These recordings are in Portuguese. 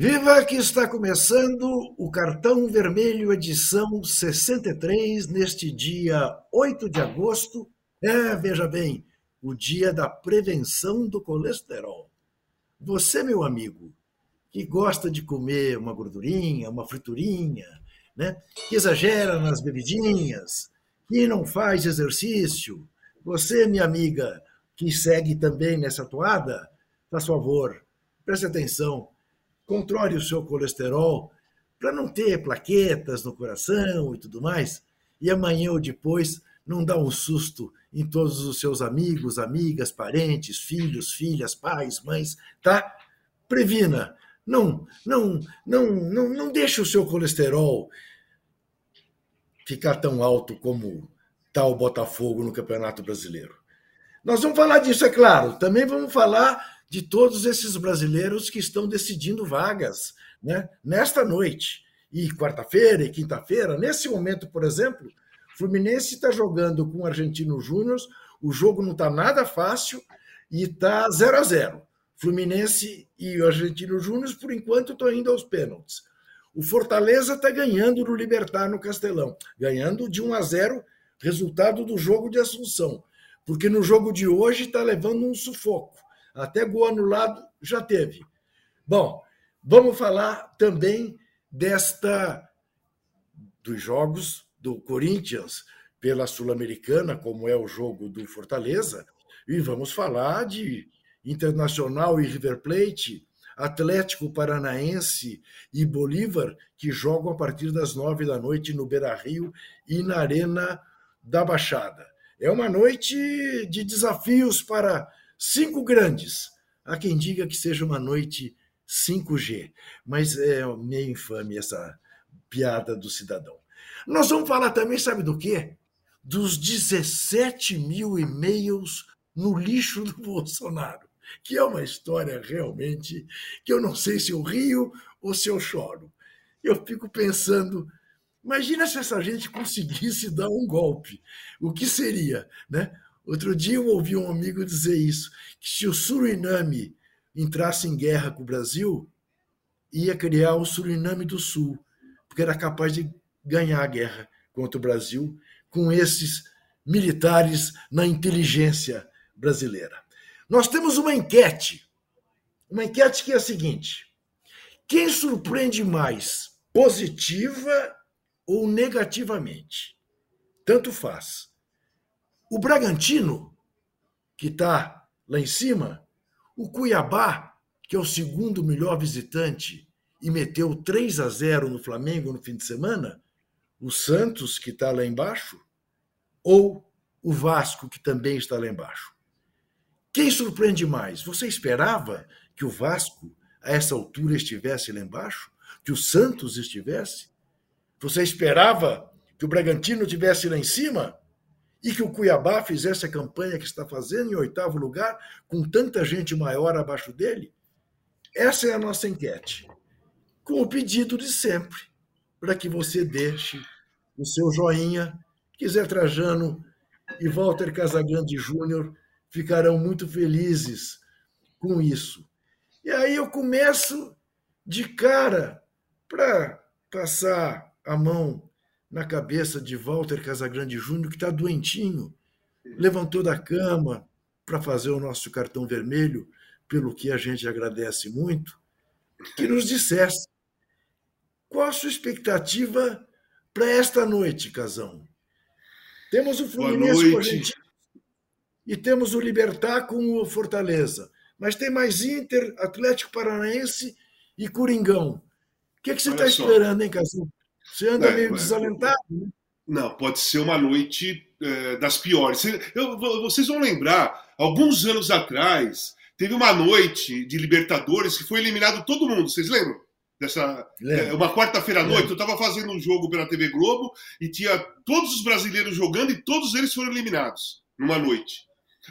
Viva que está começando o Cartão Vermelho edição 63 neste dia 8 de agosto. É, veja bem, o dia da prevenção do colesterol. Você, meu amigo, que gosta de comer uma gordurinha, uma friturinha, né? que exagera nas bebidinhas, que não faz exercício, você, minha amiga, que segue também nessa toada, faz favor, preste atenção controle o seu colesterol para não ter plaquetas no coração e tudo mais, e amanhã ou depois não dá um susto em todos os seus amigos, amigas, parentes, filhos, filhas, pais, mães, tá? Previna, não, não, não, não, não deixe o seu colesterol ficar tão alto como está o Botafogo no Campeonato Brasileiro. Nós vamos falar disso, é claro. Também vamos falar de todos esses brasileiros que estão decidindo vagas né, nesta noite. E quarta-feira e quinta-feira, nesse momento, por exemplo, Fluminense está jogando com o Argentino Júnior, o jogo não está nada fácil e está 0 a 0 Fluminense e o Argentino Júnior, por enquanto, estão indo aos pênaltis. O Fortaleza está ganhando no Libertar no Castelão, ganhando de 1 a 0 resultado do jogo de Assunção, porque no jogo de hoje está levando um sufoco. Até gol anulado já teve. Bom, vamos falar também desta dos jogos do Corinthians pela Sul-Americana, como é o jogo do Fortaleza, e vamos falar de Internacional e River Plate, Atlético Paranaense e Bolívar, que jogam a partir das nove da noite no Beira Rio e na Arena da Baixada. É uma noite de desafios para Cinco grandes. Há quem diga que seja uma noite 5G, mas é meio infame essa piada do cidadão. Nós vamos falar também, sabe do quê? Dos 17 mil e-mails no lixo do Bolsonaro, que é uma história realmente que eu não sei se eu rio ou se eu choro. Eu fico pensando, imagina se essa gente conseguisse dar um golpe, o que seria, né? Outro dia eu ouvi um amigo dizer isso, que se o Suriname entrasse em guerra com o Brasil, ia criar o Suriname do Sul, porque era capaz de ganhar a guerra contra o Brasil com esses militares na inteligência brasileira. Nós temos uma enquete, uma enquete que é a seguinte: quem surpreende mais, positiva ou negativamente? Tanto faz. O Bragantino, que está lá em cima, o Cuiabá, que é o segundo melhor visitante e meteu 3 a 0 no Flamengo no fim de semana, o Santos, que está lá embaixo, ou o Vasco, que também está lá embaixo. Quem surpreende mais? Você esperava que o Vasco, a essa altura, estivesse lá embaixo? Que o Santos estivesse? Você esperava que o Bragantino estivesse lá em cima? E que o Cuiabá fizesse a campanha que está fazendo em oitavo lugar, com tanta gente maior abaixo dele? Essa é a nossa enquete. Com o pedido de sempre, para que você deixe o seu joinha, que Zé Trajano e Walter Casagrande Júnior ficarão muito felizes com isso. E aí eu começo de cara para passar a mão na cabeça de Walter Casagrande Júnior, que está doentinho. Levantou da cama para fazer o nosso cartão vermelho, pelo que a gente agradece muito, que nos dissesse qual a sua expectativa para esta noite, Casão. Temos o Fluminense com a gente e temos o Libertar com o Fortaleza. Mas tem mais Inter, Atlético Paranaense e Coringão. O que, que você está esperando, hein, Casão? Você anda é, meio desalentado, né? Não, pode ser uma noite é, das piores. Eu, vocês vão lembrar, alguns anos atrás, teve uma noite de Libertadores que foi eliminado todo mundo. Vocês lembram? Dessa, é, uma quarta-feira à noite, eu estava fazendo um jogo pela TV Globo e tinha todos os brasileiros jogando e todos eles foram eliminados numa noite.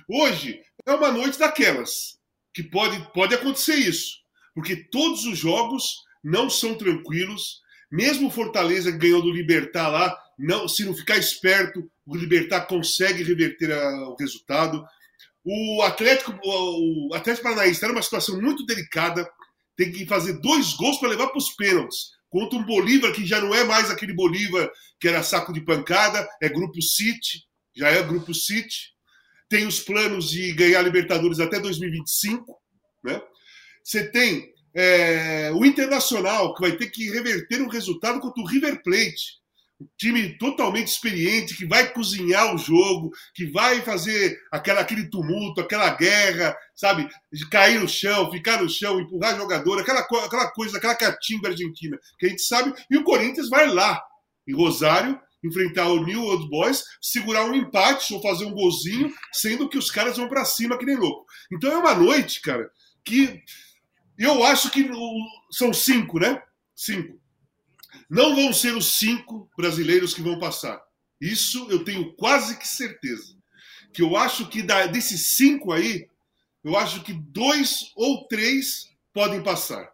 Hoje é uma noite daquelas que pode, pode acontecer isso, porque todos os jogos não são tranquilos, mesmo o Fortaleza que ganhou do Libertar lá, não, se não ficar esperto, o Libertar consegue reverter a, o resultado. O Atlético, o Atlético Paranaense está numa situação muito delicada, tem que fazer dois gols para levar para os pênaltis. Contra um Bolívar que já não é mais aquele Bolívar que era saco de pancada, é Grupo City, já é Grupo City. Tem os planos de ganhar Libertadores até 2025. Né? Você tem é, o Internacional, que vai ter que reverter um resultado contra o River Plate um time totalmente experiente que vai cozinhar o jogo, que vai fazer aquela, aquele tumulto, aquela guerra, sabe? De cair no chão, ficar no chão, empurrar jogador, aquela, aquela coisa, aquela catimba argentina que a gente sabe. E o Corinthians vai lá, em Rosário, enfrentar o New Old Boys, segurar um empate ou fazer um golzinho, sendo que os caras vão para cima que nem louco. Então é uma noite, cara, que eu acho que são cinco, né? Cinco. Não vão ser os cinco brasileiros que vão passar. Isso eu tenho quase que certeza. Que eu acho que da, desses cinco aí, eu acho que dois ou três podem passar.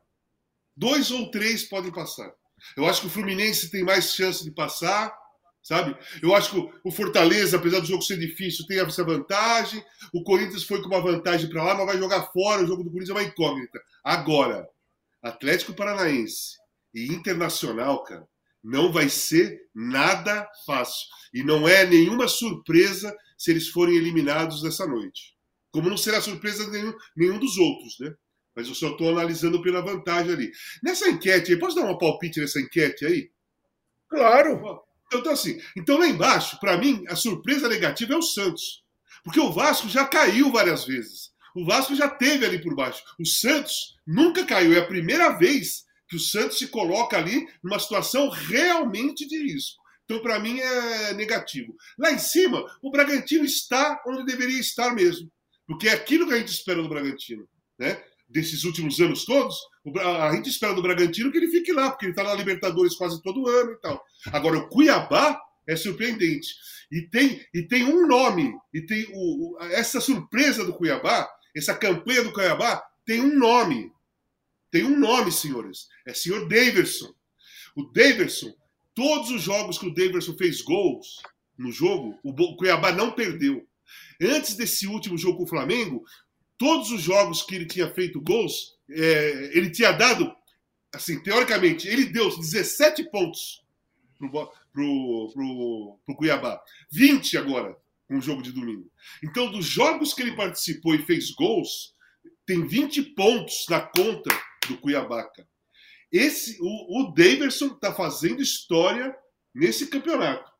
Dois ou três podem passar. Eu acho que o Fluminense tem mais chance de passar, sabe? Eu acho que o Fortaleza, apesar do jogo ser difícil, tem essa vantagem. O Corinthians foi com uma vantagem para lá, mas vai jogar fora. O jogo do Corinthians é uma incógnita. Agora, Atlético Paranaense e internacional, cara, não vai ser nada fácil. E não é nenhuma surpresa se eles forem eliminados nessa noite. Como não será surpresa nenhum, nenhum dos outros, né? Mas eu só estou analisando pela vantagem ali. Nessa enquete aí, posso dar uma palpite nessa enquete aí? Claro. Então, assim, então lá embaixo, para mim, a surpresa negativa é o Santos. Porque o Vasco já caiu várias vezes. O Vasco já teve ali por baixo. O Santos nunca caiu. É a primeira vez que o Santos se coloca ali numa situação realmente de risco. Então, para mim, é negativo. Lá em cima, o Bragantino está onde deveria estar mesmo. Porque é aquilo que a gente espera do Bragantino. Né? Desses últimos anos todos, a gente espera do Bragantino que ele fique lá, porque ele está na Libertadores quase todo ano e tal. Agora, o Cuiabá é surpreendente. E tem, e tem um nome, e tem o, essa surpresa do Cuiabá, essa campanha do Cuiabá, tem um nome tem um nome, senhores. É senhor Daverson. O Daverson, todos os jogos que o Daverson fez gols no jogo, o Cuiabá não perdeu. Antes desse último jogo com o Flamengo, todos os jogos que ele tinha feito gols, é, ele tinha dado, assim, teoricamente, ele deu 17 pontos pro, pro, pro, pro Cuiabá. 20 agora, o jogo de domingo. Então, dos jogos que ele participou e fez gols, tem 20 pontos na conta do Cuiabá. Esse, o, o Daverson está fazendo história nesse campeonato.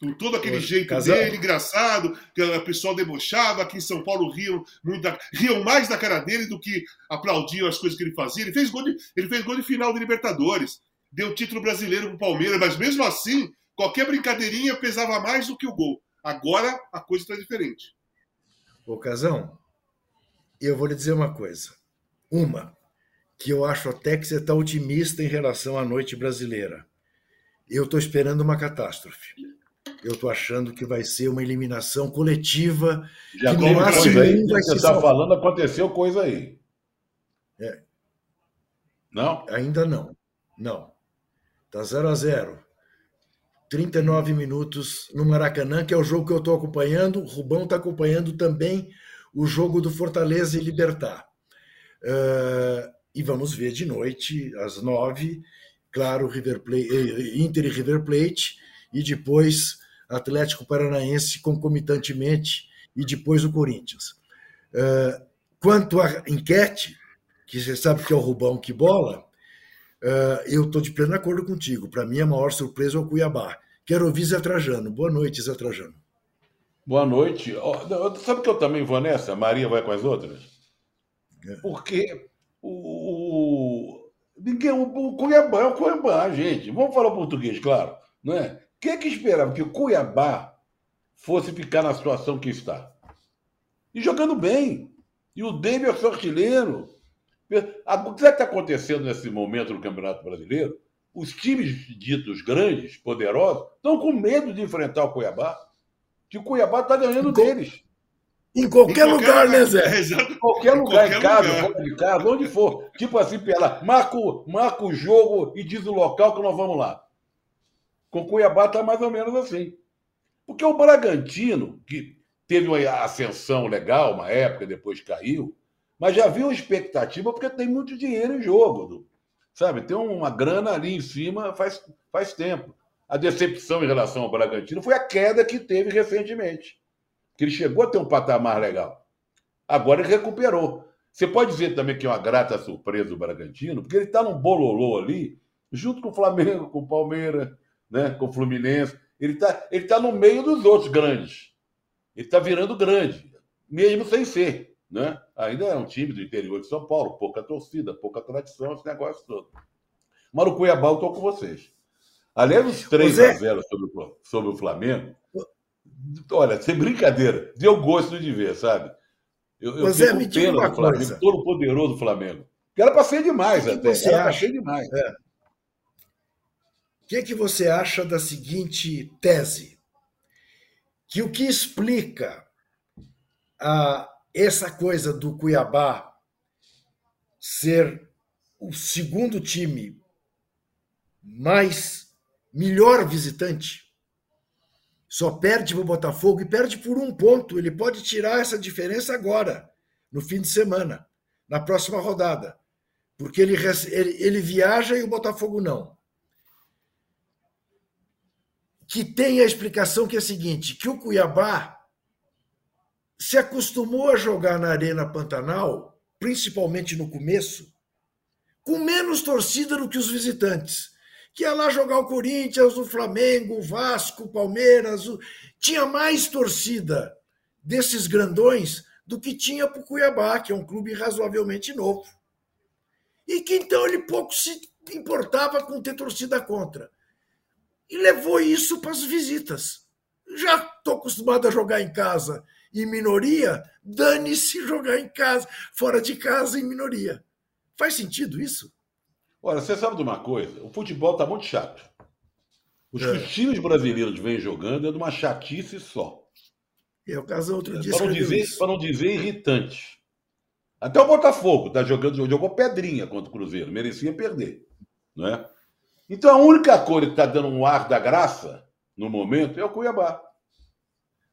Com todo aquele jeito casal. dele, engraçado, que o pessoal debochava, aqui em São Paulo riam, muito da, riam mais da cara dele do que aplaudiam as coisas que ele fazia. Ele fez gol de, ele fez gol de final de Libertadores, deu título brasileiro para o Palmeiras, mas mesmo assim, qualquer brincadeirinha pesava mais do que o gol. Agora a coisa está diferente. Ô, Casão, eu vou lhe dizer uma coisa. Uma, que eu acho até que você está otimista em relação à noite brasileira. Eu estou esperando uma catástrofe. Eu estou achando que vai ser uma eliminação coletiva. Já que no máximo aí, vai você está falando, aconteceu coisa aí. É. Não? Ainda não. Não. Está 0 a 0 39 minutos no Maracanã, que é o jogo que eu estou acompanhando. O Rubão está acompanhando também o jogo do Fortaleza e Libertar. Uh, e vamos ver de noite, às nove, claro, River Plate, eh, Inter e River Plate, e depois Atlético Paranaense concomitantemente, e depois o Corinthians. Uh, quanto à enquete, que você sabe que é o Rubão que bola, uh, eu estou de pleno acordo contigo. Para mim, a maior surpresa é o Cuiabá. Quero ouvir Zé Trajano. Boa noite, Zé Trajano. Boa noite. Oh, sabe que eu também vou nessa? Maria vai com as outras? É. Porque o, ninguém, o, o Cuiabá é o Cuiabá, gente. Vamos falar português, claro. Não é? Quem é que esperava que o Cuiabá fosse ficar na situação que está? E jogando bem. E o David é artilheiro. O que está acontecendo nesse momento no Campeonato Brasileiro? Os times ditos grandes, poderosos, estão com medo de enfrentar o Cuiabá. Que o Cuiabá está ganhando deles. Em qualquer, em qualquer lugar, lugar, né, Zé? Em qualquer lugar, em, qualquer em casa, lugar. fora de casa, onde for. Tipo assim, pela, marca, marca o jogo e diz o local que nós vamos lá. Com Cuiabá está mais ou menos assim. Porque o Bragantino, que teve uma ascensão legal, uma época, depois caiu, Mas já viu expectativa porque tem muito dinheiro em jogo. Sabe? Tem uma grana ali em cima faz, faz tempo. A decepção em relação ao Bragantino foi a queda que teve recentemente. Que ele chegou a ter um patamar legal. Agora ele recuperou. Você pode dizer também que é uma grata surpresa o Bragantino, porque ele está num bololô ali, junto com o Flamengo, com o Palmeiras, né, com o Fluminense. Ele está ele tá no meio dos outros grandes. Ele está virando grande, mesmo sem ser. Né? Ainda é um time do interior de São Paulo, pouca torcida, pouca tradição, esse negócio todo. Mas o Cuiabá eu estou com vocês. Aliás, os 3 a 0 sobre, sobre o Flamengo, olha, sem brincadeira, deu gosto de ver, sabe? Eu, eu Zé, me diga uma Flamengo, coisa. todo poderoso Flamengo. Que era para ser demais que até. Você era acha? ser demais. É. O que, que você acha da seguinte tese? Que o que explica a, essa coisa do Cuiabá ser o segundo time mais melhor visitante só perde para o Botafogo e perde por um ponto. Ele pode tirar essa diferença agora, no fim de semana, na próxima rodada. Porque ele, ele, ele viaja e o Botafogo não. Que tem a explicação que é a seguinte: que o Cuiabá se acostumou a jogar na Arena Pantanal, principalmente no começo, com menos torcida do que os visitantes que ia lá jogar o Corinthians, o Flamengo, o Vasco, o Palmeiras. O... Tinha mais torcida desses grandões do que tinha para o Cuiabá, que é um clube razoavelmente novo. E que então ele pouco se importava com ter torcida contra. E levou isso para as visitas. Já estou acostumado a jogar em casa em minoria, dane-se jogar em casa, fora de casa em minoria. Faz sentido isso? Olha, você sabe de uma coisa? O futebol está muito chato. Os É. que os times brasileiros vêm jogando é de uma chatice só. É o caso outro dia Para não, dizer, isso. para não dizer irritante. Até o Botafogo tá jogando, jogou pedrinha contra o Cruzeiro, merecia perder. Não é? Então a única coisa que está dando um ar da graça no momento é o Cuiabá.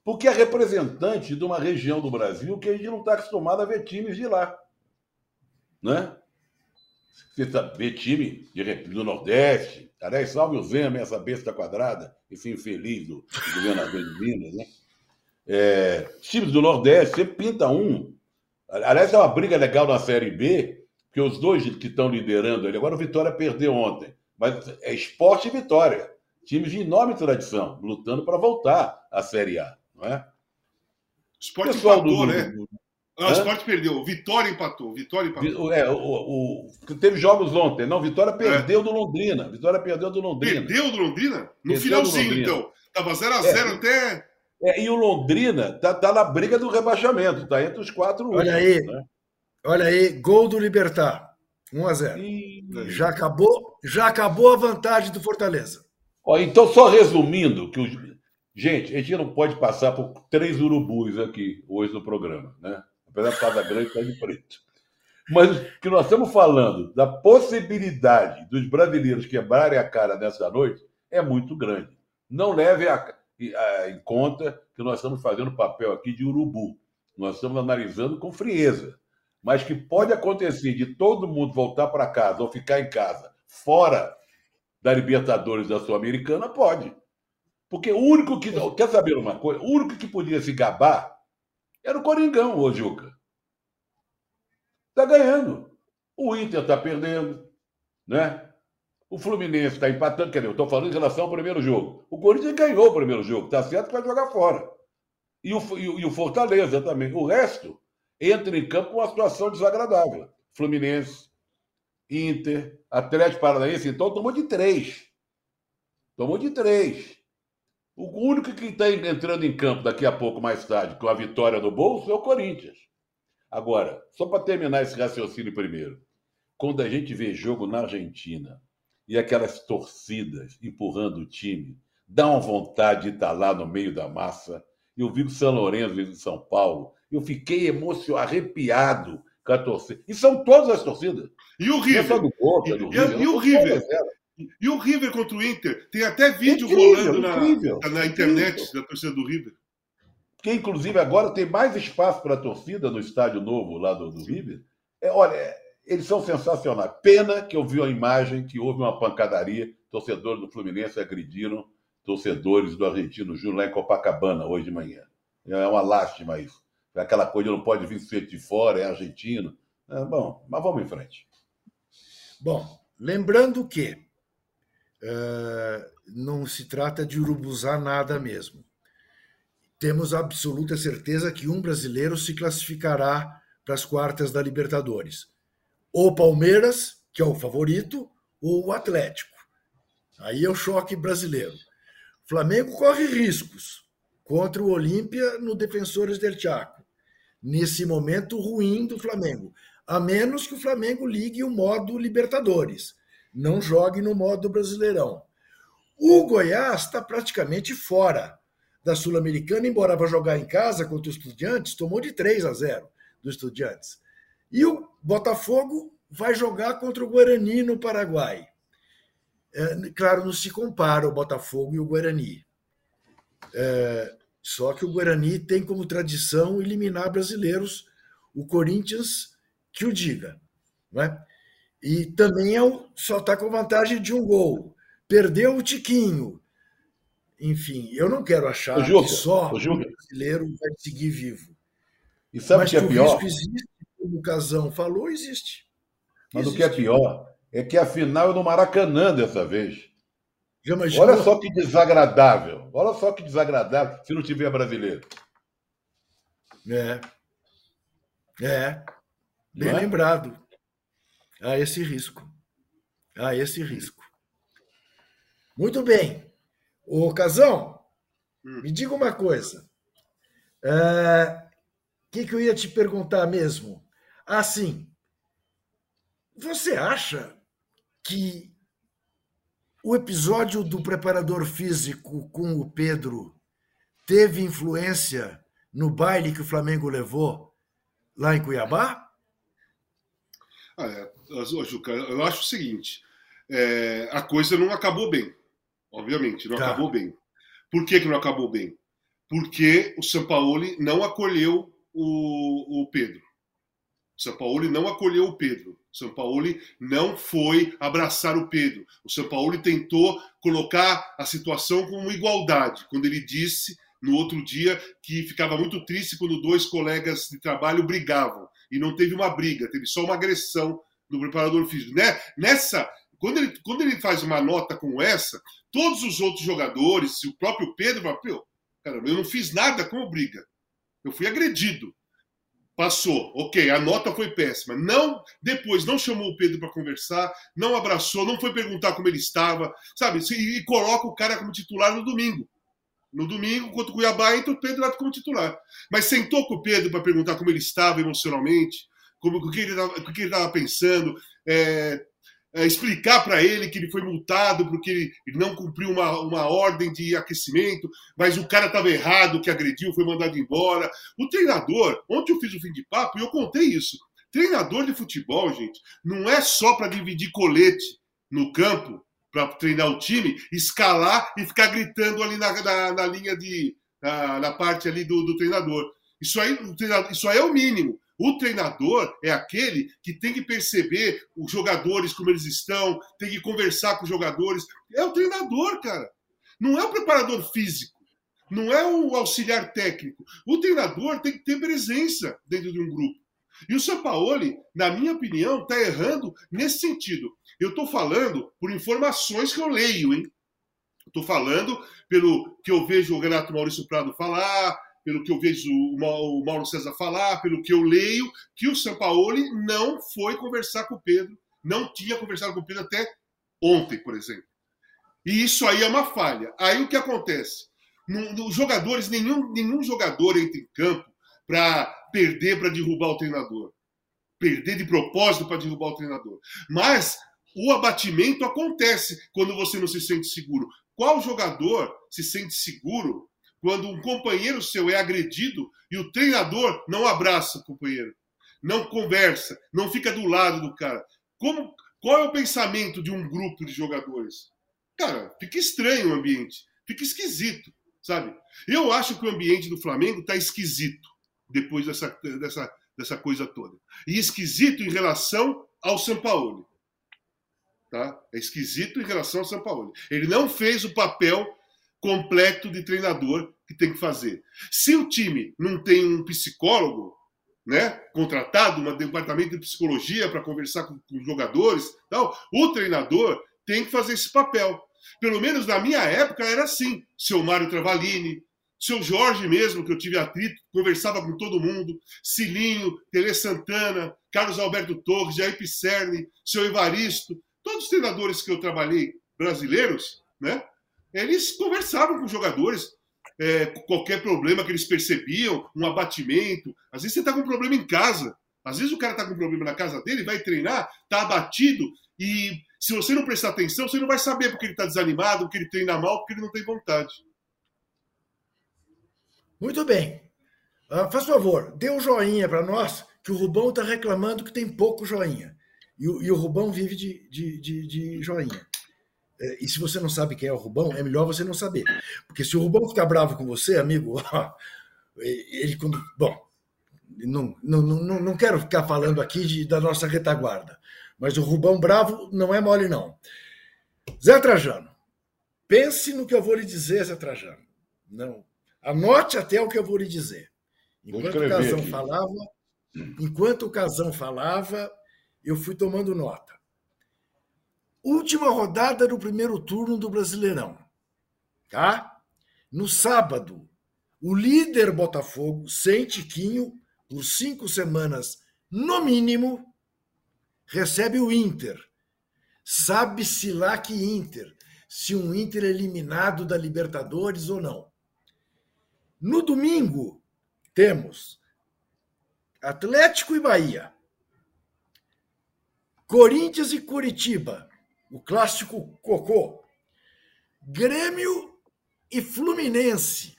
Porque é representante de uma região do Brasil que a gente não está acostumado a ver times de lá. Né? Você tá, vê time de, do Nordeste. Aliás, salve o Zema, essa besta quadrada, esse infeliz do, do governador de Minas, né? É, times do Nordeste, sempre pinta um. Aliás, é uma briga legal na Série B, porque os dois que estão liderando ali, agora o Vitória perdeu ontem, mas é esporte e vitória. Times de enorme tradição, lutando para voltar à Série A, não é? O Sport Pessoal empatou, do- né? do- Ah, o? Sport perdeu. Vitória empatou. Vitória empatou. É, o, o- teve jogos ontem, não? Vitória perdeu do Londrina. Vitória perdeu do Londrina. Perdeu do Londrina? No Perdeu finalzinho, Londrina. então. Tava 0x0 É. até. É, e o Londrina tá, tá na briga do rebaixamento, tá entre os quatro Olha aí. né? Olha aí, gol do Libertar. 1 a 0. E- Já acabou, já acabou a vantagem do Fortaleza. Ó, então, só resumindo, que os... gente, a gente não pode passar por três urubus aqui hoje no programa, né? Apesar de Casa Grande estar de preto. Mas que nós estamos falando da possibilidade dos brasileiros quebrarem a cara nessa noite é muito grande. Não leve a- a- em conta que nós estamos fazendo papel aqui de urubu. Nós estamos analisando com frieza. Mas que pode acontecer de todo mundo voltar para casa ou ficar em casa fora da Libertadores da Sul-Americana, pode. Porque o único que. Quer saber uma coisa? O único que podia se gabar era o Coringão, ô Juca. Está ganhando. O Inter está perdendo, né? O Fluminense está empatando, quer dizer, eu estou falando em relação ao primeiro jogo. O Corinthians ganhou o primeiro jogo, está certo que vai jogar fora. E o, e e o Fortaleza também. O resto entra em campo com uma situação desagradável. Fluminense, Inter, Atlético Paranaense, então tomou de três. Tomou de três. O único que está entrando em campo daqui a pouco, mais tarde, com a vitória no bolso, é o Corinthians. Agora, só para terminar esse raciocínio primeiro. Quando a gente vê jogo na Argentina e aquelas torcidas empurrando o time, dá uma vontade de estar lá no meio da massa. Eu vi o São Lourenço em São Paulo, eu fiquei emocionado, arrepiado com a torcida. E são todas as torcidas. E o Não é River? do Boca, E- do e- River. e o River? E o River contra o Inter? Tem até vídeo Incrível, rolando na, incrível, na internet incrível. da torcida do River. que inclusive agora tem mais espaço para a torcida no estádio novo lá do, do River. É, olha, eles são sensacionais. Pena que eu vi a imagem que houve uma pancadaria, torcedores do Fluminense agrediram torcedores do Argentino Júnior lá em Copacabana hoje de manhã. É uma lástima isso. É aquela coisa não pode vir feito de fora, é argentino. É, bom, mas vamos em frente. Bom, lembrando que não se trata de urubuzar nada mesmo. Temos absoluta certeza que um brasileiro se classificará para as quartas da Libertadores. Ou Palmeiras, que é o favorito, ou o Atlético. Aí é o choque brasileiro. Flamengo corre riscos contra o Olímpia no Defensores del Chaco, nesse momento ruim do Flamengo. A menos que o Flamengo ligue o modo Libertadores, não jogue no modo Brasileirão. O Goiás está praticamente fora da Sul-Americana, embora vá jogar em casa contra os Estudiantes, tomou de 3 a 0 dos Estudiantes. E o Botafogo vai jogar contra o Guarani no Paraguai. É, claro, não se compara o Botafogo e o Guarani. É, só que o Guarani tem como tradição eliminar brasileiros, o Corinthians que o diga. Não é? E também é o, só está com vantagem de um gol. Perdeu o Tiquinho. Enfim, eu não quero achar que só o brasileiro vai seguir vivo. E sabe Mas que é pior? O existe, como o Casão falou, existe. Mas existe. o que é pior é que a final é no Maracanã dessa vez. Olha só que desagradável. Olha só que desagradável se não tiver brasileiro. É. É. Bem é? lembrado. Há esse risco. Há esse risco. Muito bem. Ô, Casão, hum. me diga uma coisa. O é, que, que eu ia te perguntar mesmo? Ah, sim. Você acha que o episódio do preparador físico com o Pedro teve influência no baile que o Flamengo levou lá em Cuiabá? Ah, é, Juca, eu acho o seguinte: é, a coisa não acabou bem, obviamente, não tá. acabou bem. Por que, que não acabou bem? Porque o São Paulo não acolheu o, o Pedro. O São Paulo não acolheu o Pedro. O São Paulo não foi abraçar o Pedro. O São Paulo tentou colocar a situação como igualdade, quando ele disse no outro dia que ficava muito triste quando dois colegas de trabalho brigavam. E não teve uma briga, teve só uma agressão do preparador físico. Né? Nessa, quando ele, quando ele faz uma nota como essa, todos os outros jogadores, o próprio Pedro, fala, caramba, eu não fiz nada como briga. Eu fui agredido. Passou, ok, a nota foi péssima. Não, depois não chamou o Pedro para conversar, não abraçou, não foi perguntar como ele estava, sabe? E, coloca o cara como titular no domingo. No domingo, contra o Cuiabá, entra o Pedro lá como titular. Mas sentou com o Pedro para perguntar como ele estava emocionalmente, como, o que ele estava pensando, é, é, explicar para ele que ele foi multado porque ele, ele não cumpriu uma, uma ordem de aquecimento, mas o cara estava errado, que agrediu, foi mandado embora. O treinador, ontem eu fiz o fim de papo e eu contei isso. Treinador de futebol, gente, não é só para dividir colete no campo para treinar o time, escalar e ficar gritando ali na, na, na linha de. Na, na, parte ali do, do treinador. Isso aí, isso aí é o mínimo. O treinador é aquele que tem que perceber os jogadores como eles estão, tem que conversar com os jogadores. É o treinador, cara. Não é o preparador físico, não é o auxiliar técnico. O treinador tem que ter presença dentro de um grupo. E o Sampaoli, na minha opinião, está errando nesse sentido. Eu estou falando por informações que eu leio, hein? Estou falando pelo que eu vejo o Renato Maurício Prado falar, pelo que eu vejo o Mauro César falar, pelo que eu leio, que o Sampaoli não foi conversar com o Pedro, não tinha conversado com o Pedro até ontem, por exemplo. E isso aí é uma falha. Aí o que acontece? Os jogadores, nenhum, nenhum jogador entra em campo para perder para derrubar o treinador. Perder de propósito para derrubar o treinador. Mas o abatimento acontece quando você não se sente seguro. Qual jogador se sente seguro quando um companheiro seu é agredido e o treinador não abraça o companheiro, não conversa, não fica do lado do cara. Como, qual é o pensamento de um grupo de jogadores? Cara, fica estranho o ambiente, fica esquisito, sabe? Eu acho que o ambiente do Flamengo está esquisito depois dessa, dessa, dessa coisa toda. E esquisito em relação ao São Paulo. Tá? É esquisito em relação ao São Paulo. Ele não fez o papel completo de treinador que tem que fazer. Se o time não tem um psicólogo, né, contratado, um departamento de psicologia para conversar com, com os jogadores, tal, o treinador tem que fazer esse papel. Pelo menos na minha época era assim. Seu Mário Travalini, seu Jorge mesmo, que eu tive atrito, conversava com todo mundo, Cilinho, Tele Santana, Carlos Alberto Torres, Jair Pisserni, seu Evaristo, todos os treinadores que eu trabalhei brasileiros, né? Eles conversavam com os jogadores, é, qualquer problema que eles percebiam, um abatimento. Às vezes você está com um problema em casa. Às vezes o cara está com um problema na casa dele, vai treinar, está abatido e se você não prestar atenção, você não vai saber porque ele está desanimado, porque ele treina mal, porque ele não tem vontade. Muito bem. Uh, faz favor, dê um joinha para nós, que o Rubão está reclamando que tem pouco joinha. E o, e o Rubão vive de, de, de, de joinha. É, e se você não sabe quem é o Rubão, é melhor você não saber. Porque se o Rubão ficar bravo com você, amigo, ele quando. Bom, não, não, não, não quero ficar falando aqui de, da nossa retaguarda, mas o Rubão bravo não é mole, não. Zé Trajano, pense no que eu vou lhe dizer, Zé Trajano. Não, anote até o que eu vou lhe dizer. Enquanto o Casão aqui. falava, enquanto o Casão falava, eu fui tomando nota. Última rodada do primeiro turno do Brasileirão. Tá? No sábado, o líder Botafogo, sem Tiquinho, por cinco semanas no mínimo, recebe o Inter. Sabe-se lá que Inter, se um Inter eliminado da Libertadores ou não. No domingo, temos Atlético e Bahia, Corinthians e Curitiba, o clássico cocô. Grêmio e Fluminense.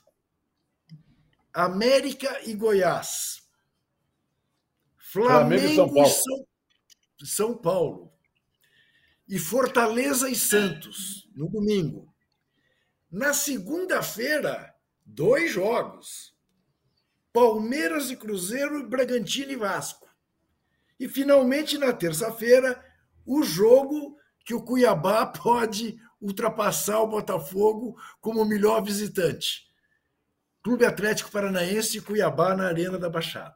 América e Goiás. Flamengo, Flamengo e São Paulo. São, São Paulo. E Fortaleza e Santos, no domingo. Na segunda-feira, dois jogos. Palmeiras e Cruzeiro, e Bragantino e Vasco. E finalmente, na terça-feira, o jogo que o Cuiabá pode ultrapassar o Botafogo como melhor visitante. Clube Atlético Paranaense e Cuiabá na Arena da Baixada.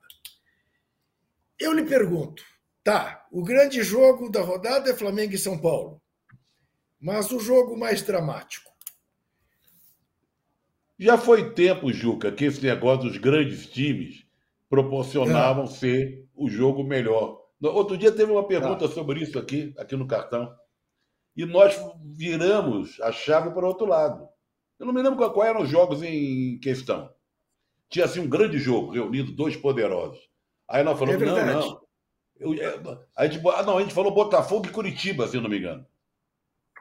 Eu lhe pergunto, tá, o grande jogo da rodada é Flamengo e São Paulo, mas o jogo mais dramático. Já foi tempo, Juca, que esse negócio dos grandes times proporcionavam é. ser o jogo melhor. Outro dia teve uma pergunta tá. sobre isso aqui, aqui no cartão e nós viramos a chave para o outro lado. Eu não me lembro qual, qual eram os jogos em questão. Tinha assim um grande jogo, reunido dois poderosos. Aí nós falamos, é não, não. Eu, é, a gente, ah, não, a gente falou Botafogo e Curitiba, se eu não me engano.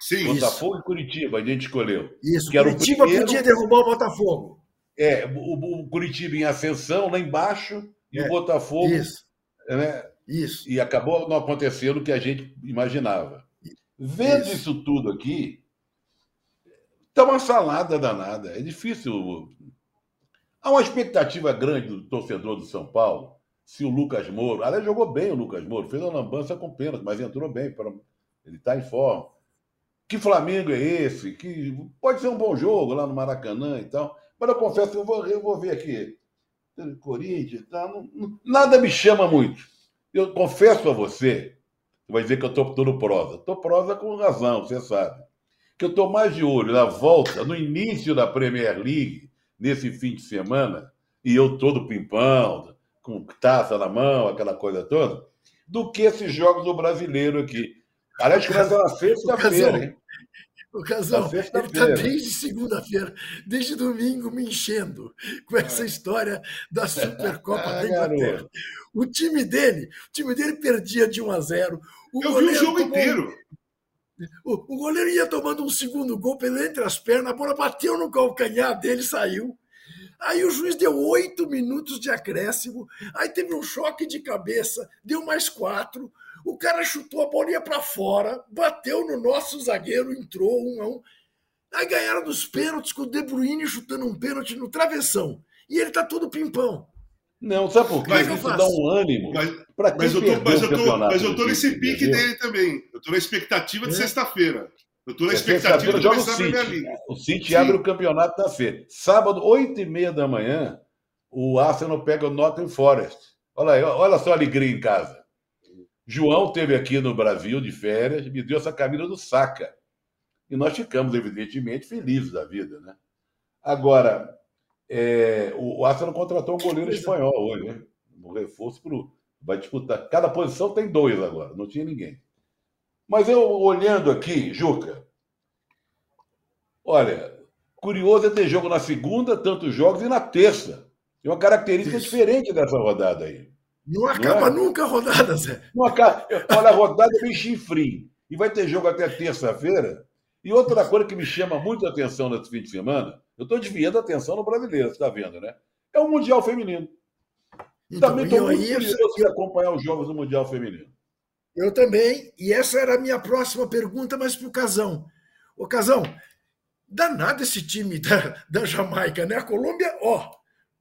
Sim, Botafogo isso. e Curitiba, a gente escolheu. Isso, que Curitiba primeiro, podia derrubar o Botafogo. É, o, o, Curitiba em ascensão, lá embaixo, e é, o Botafogo. Isso. Né, isso. E acabou não acontecendo o que a gente imaginava. Vendo isso. isso tudo aqui, está uma salada danada. É difícil. Há uma expectativa grande do torcedor do São Paulo. Se o Lucas Moro. Aliás, jogou bem o Lucas Moro, fez uma lambança com pênalti, mas entrou bem. Ele está em forma. Que Flamengo é esse? Que pode ser um bom jogo lá no Maracanã e tal. Mas eu confesso que eu vou, eu vou ver aqui. Corinthians, tá? Não, não, nada me chama muito. Eu confesso a você vai dizer que eu estou todo prosa. Estou prosa com razão, você sabe. Que eu estou mais de olho na volta, no início da Premier League, nesse fim de semana, e eu todo pimpão, com taça na mão, aquela coisa toda, do que esses jogos do brasileiro aqui. Aliás, ser na sexta-feira, hein? O Casal, ele está desde segunda-feira, desde domingo, me enchendo com essa história da Supercopa ah, da Inglaterra. Garoto. O time dele, o time dele perdia de 1 a 0. O Eu vi o jogo tomou... inteiro. O, o, goleiro ia tomando um segundo gol pelo entre as pernas, a bola bateu no calcanhar dele e saiu. Aí o juiz deu oito minutos de acréscimo, aí teve um choque de cabeça, deu mais quatro. O cara chutou a bolinha para fora, bateu no nosso zagueiro, entrou um a um. Aí ganharam dos pênaltis com o De Bruyne chutando um pênalti no travessão. E ele tá todo pimpão. Não, sabe por quê? Mas Isso dá um ânimo. Mas, pra mas eu tô, perdeu mas o eu tô, campeonato mas eu tô nesse City, pique entendeu? dele também. Eu tô na expectativa de É. sexta-feira. Eu tô na É, expectativa de o começar a Premier City. O City Sim. abre o campeonato da feira. Sábado, 8 e meia da manhã, o Arsenal pega o Nottingham Forest. Olha aí, olha só a alegria em casa. João teve aqui no Brasil de férias, me deu essa camisa do Saca. E nós ficamos, evidentemente, felizes da vida, né? Agora, é, o o Arsenal contratou um goleiro espanhol hoje, né? Um reforço pro, vai disputar. Cada posição tem dois agora, não tinha ninguém. Mas eu olhando aqui, Juca, olha, curioso é ter jogo na segunda, tantos jogos, e na terça. Tem uma característica Isso. diferente dessa rodada aí. Não acaba é? nunca a rodada, Zé. Não acaba- Olha, a rodada é bem chifrinho. E vai ter jogo até terça-feira. E outra coisa que me chama muito a atenção nesse fim de semana, eu estou desviando a atenção no brasileiro, você está vendo, né? É o Mundial Feminino. Então, Também estou muito ia- curioso acompanhar os jogos do Mundial Feminino. eu também, e essa era a minha próxima pergunta, mas para o Casão. Ô, Casão, danado esse time da, da Jamaica, né? A Colômbia, ó,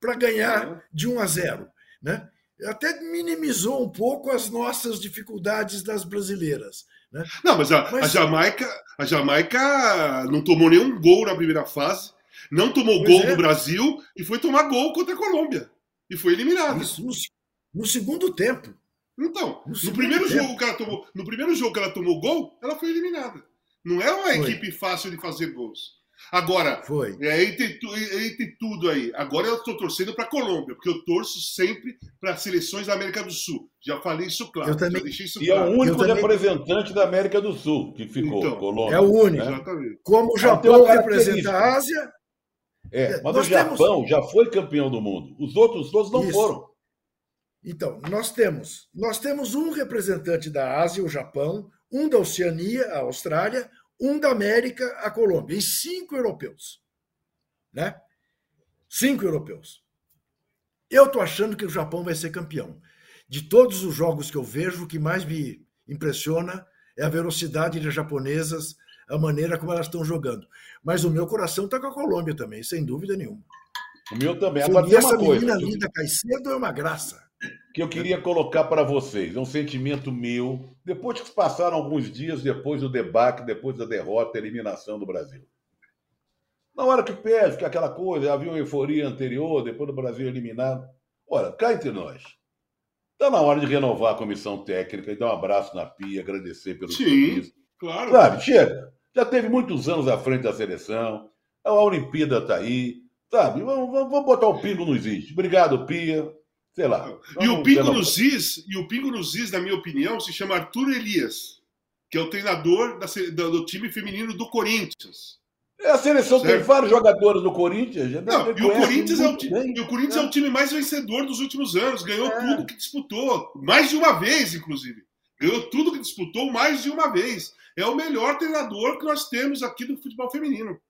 para ganhar de 1 a 0, né? Até minimizou um pouco as nossas dificuldades das brasileiras. Né? Não, mas a, Mas- a Jamaica, a Jamaica não tomou nenhum gol na primeira fase, não tomou Pois gol é. no Brasil e foi tomar gol contra a Colômbia. E foi eliminado. Isso no, no segundo tempo. Então, No no primeiro, tempo. jogo que ela tomou, no primeiro jogo que ela tomou gol, ela foi eliminada. Não é uma Foi. equipe fácil de fazer gols. Agora, Foi. é, entre, entre tudo aí, agora eu estou torcendo para a Colômbia, porque eu torço sempre para as seleções da América do Sul. Já falei isso claro. Eu também. Isso E é claro. o único também- representante da América do Sul que ficou, Então, Colômbia. É o único. né? Como o tem Japão uma representa a Ásia, É, mas Nós o Japão já foi campeão do mundo. Os outros todos não Isso. foram. Então, nós temos, nós temos um representante da Ásia, o Japão, um da Oceania, a Austrália, um da América, a Colômbia, e cinco europeus. Né? Cinco europeus. Eu estou achando que o Japão vai ser campeão. De todos os jogos que eu vejo, o que mais me impressiona é a velocidade das japonesas, a maneira como elas estão jogando. Mas o meu coração está com a Colômbia também, sem dúvida nenhuma. O meu também. E Agora tem essa uma coisa menina que eu- linda Caicedo é uma graça. que eu queria colocar para vocês. É um sentimento meu, depois que passaram alguns dias depois do debate, depois da derrota, a eliminação do Brasil. Na hora que perde, que é aquela coisa, havia uma euforia anterior, depois do Brasil eliminado. Olha, cá entre nós. Está na hora de renovar a comissão técnica e dar um abraço na pia, agradecer pelo Sim. serviço. Claro. Sabe, chega. Já teve muitos anos à frente da seleção. A Olimpíada está aí. Sabe, vamos, vamos- vamos botar o pingo nos is. Obrigado, Pia. Sei lá. E o Pingo nos Is, e o Pingo nos Is, na minha opinião, se chama Arthur Elias, que é o treinador da do, time feminino do Corinthians. É, A seleção tem Certo. vários jogadores do Corinthians. já Não, deve e o Corinthians, é o, muito ti- bem. e o Corinthians é. o time mais vencedor dos últimos anos. Ganhou É. tudo que disputou. Mais de uma vez, inclusive. Ganhou tudo que disputou mais de uma vez. É o melhor treinador que nós temos aqui do futebol feminino.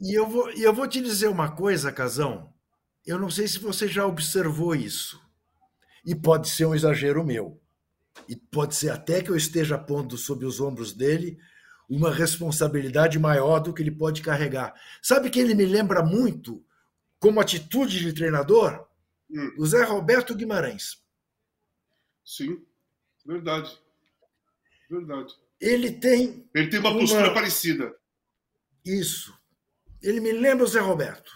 E eu vou, e eu vou te dizer uma coisa, Casão. Eu não sei se você já observou isso. E pode ser um exagero meu. E pode ser até que eu esteja pondo sob os ombros dele uma responsabilidade maior do que ele pode carregar. Sabe que ele me lembra muito, como atitude de treinador? Hum. O Zé Roberto Guimarães. Sim, verdade. Verdade. Ele tem Ele tem uma Uma- postura parecida. Isso. Ele me lembra o Zé Roberto.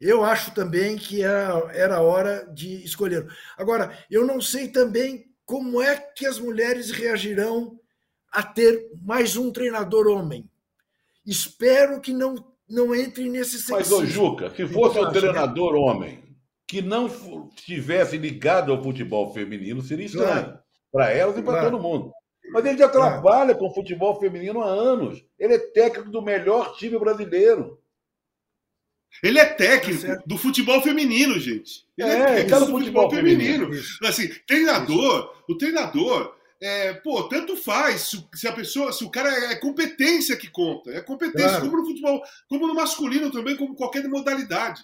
Eu acho também que era, era hora de escolher. Agora, eu não sei também como é que as mulheres reagirão a ter mais um treinador homem. Espero que não, não entre nesse Mas, ô. Juca, se fosse um treinador homem que não estivesse ligado ao futebol feminino, seria estranho. Claro. Para elas e para Claro. todo mundo. Mas ele já Claro. trabalha com futebol feminino há anos. Ele é técnico do melhor time brasileiro. Ele é técnico Tá certo. do futebol feminino, gente. Ele É, é, técnico tá no do futebol futebol feminino. Isso. Assim, treinador, o treinador, é, pô, tanto faz se, se a pessoa, se o cara é, é competência que conta, é competência, Claro. como no futebol, como no masculino também, como qualquer modalidade.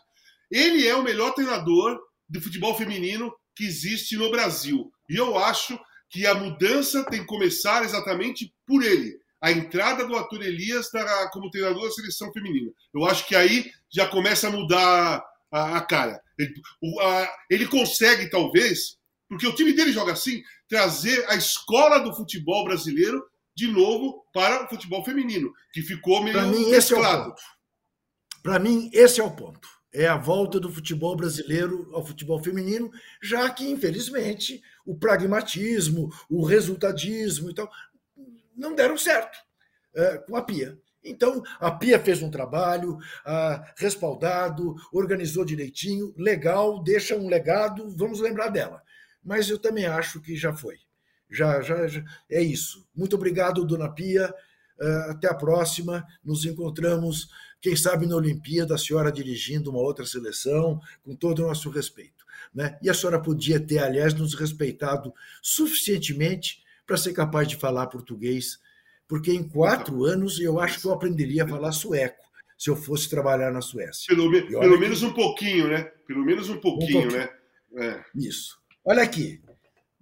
Ele é o melhor treinador de futebol feminino que existe no Brasil. E eu acho que a mudança tem que começar exatamente por ele. a entrada do Arthur Elias da, como treinador da seleção feminina. Eu acho que aí já começa a mudar a, a cara. Ele, o, a, ele consegue, talvez, porque o time dele joga assim, trazer a escola do futebol brasileiro de novo para o futebol feminino, que ficou meio Para mim, esse é o ponto. Para mim, esse é o ponto. É a volta do futebol brasileiro ao futebol feminino, já que, infelizmente, o pragmatismo, o resultadismo e tal não deram certo é, com a Pia. Então, a Pia fez um trabalho ah, respaldado, organizou direitinho, legal, deixa um legado, vamos lembrar dela. Mas eu também acho que já foi. Já, já, já é isso. Muito obrigado, dona Pia. Uh, até a próxima. Nos encontramos, quem sabe, na Olimpíada, a senhora dirigindo uma outra seleção, com todo o nosso respeito. Né? E a senhora podia ter, aliás, nos respeitado suficientemente para ser capaz de falar português, porque em quatro anos eu acho que eu aprenderia a falar sueco se eu fosse trabalhar na Suécia. Pelo, pelo menos um pouquinho, né? Pelo menos um pouquinho, um pouquinho. né? É. Isso. Olha aqui,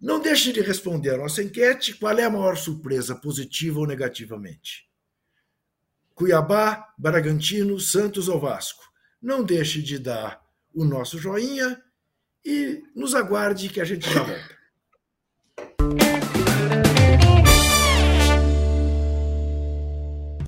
não deixe de responder a nossa enquete qual é a maior surpresa, positiva ou negativamente. Cuiabá, Bragantino, Santos ou Vasco. Não deixe de dar o nosso joinha e nos aguarde que a gente já volta.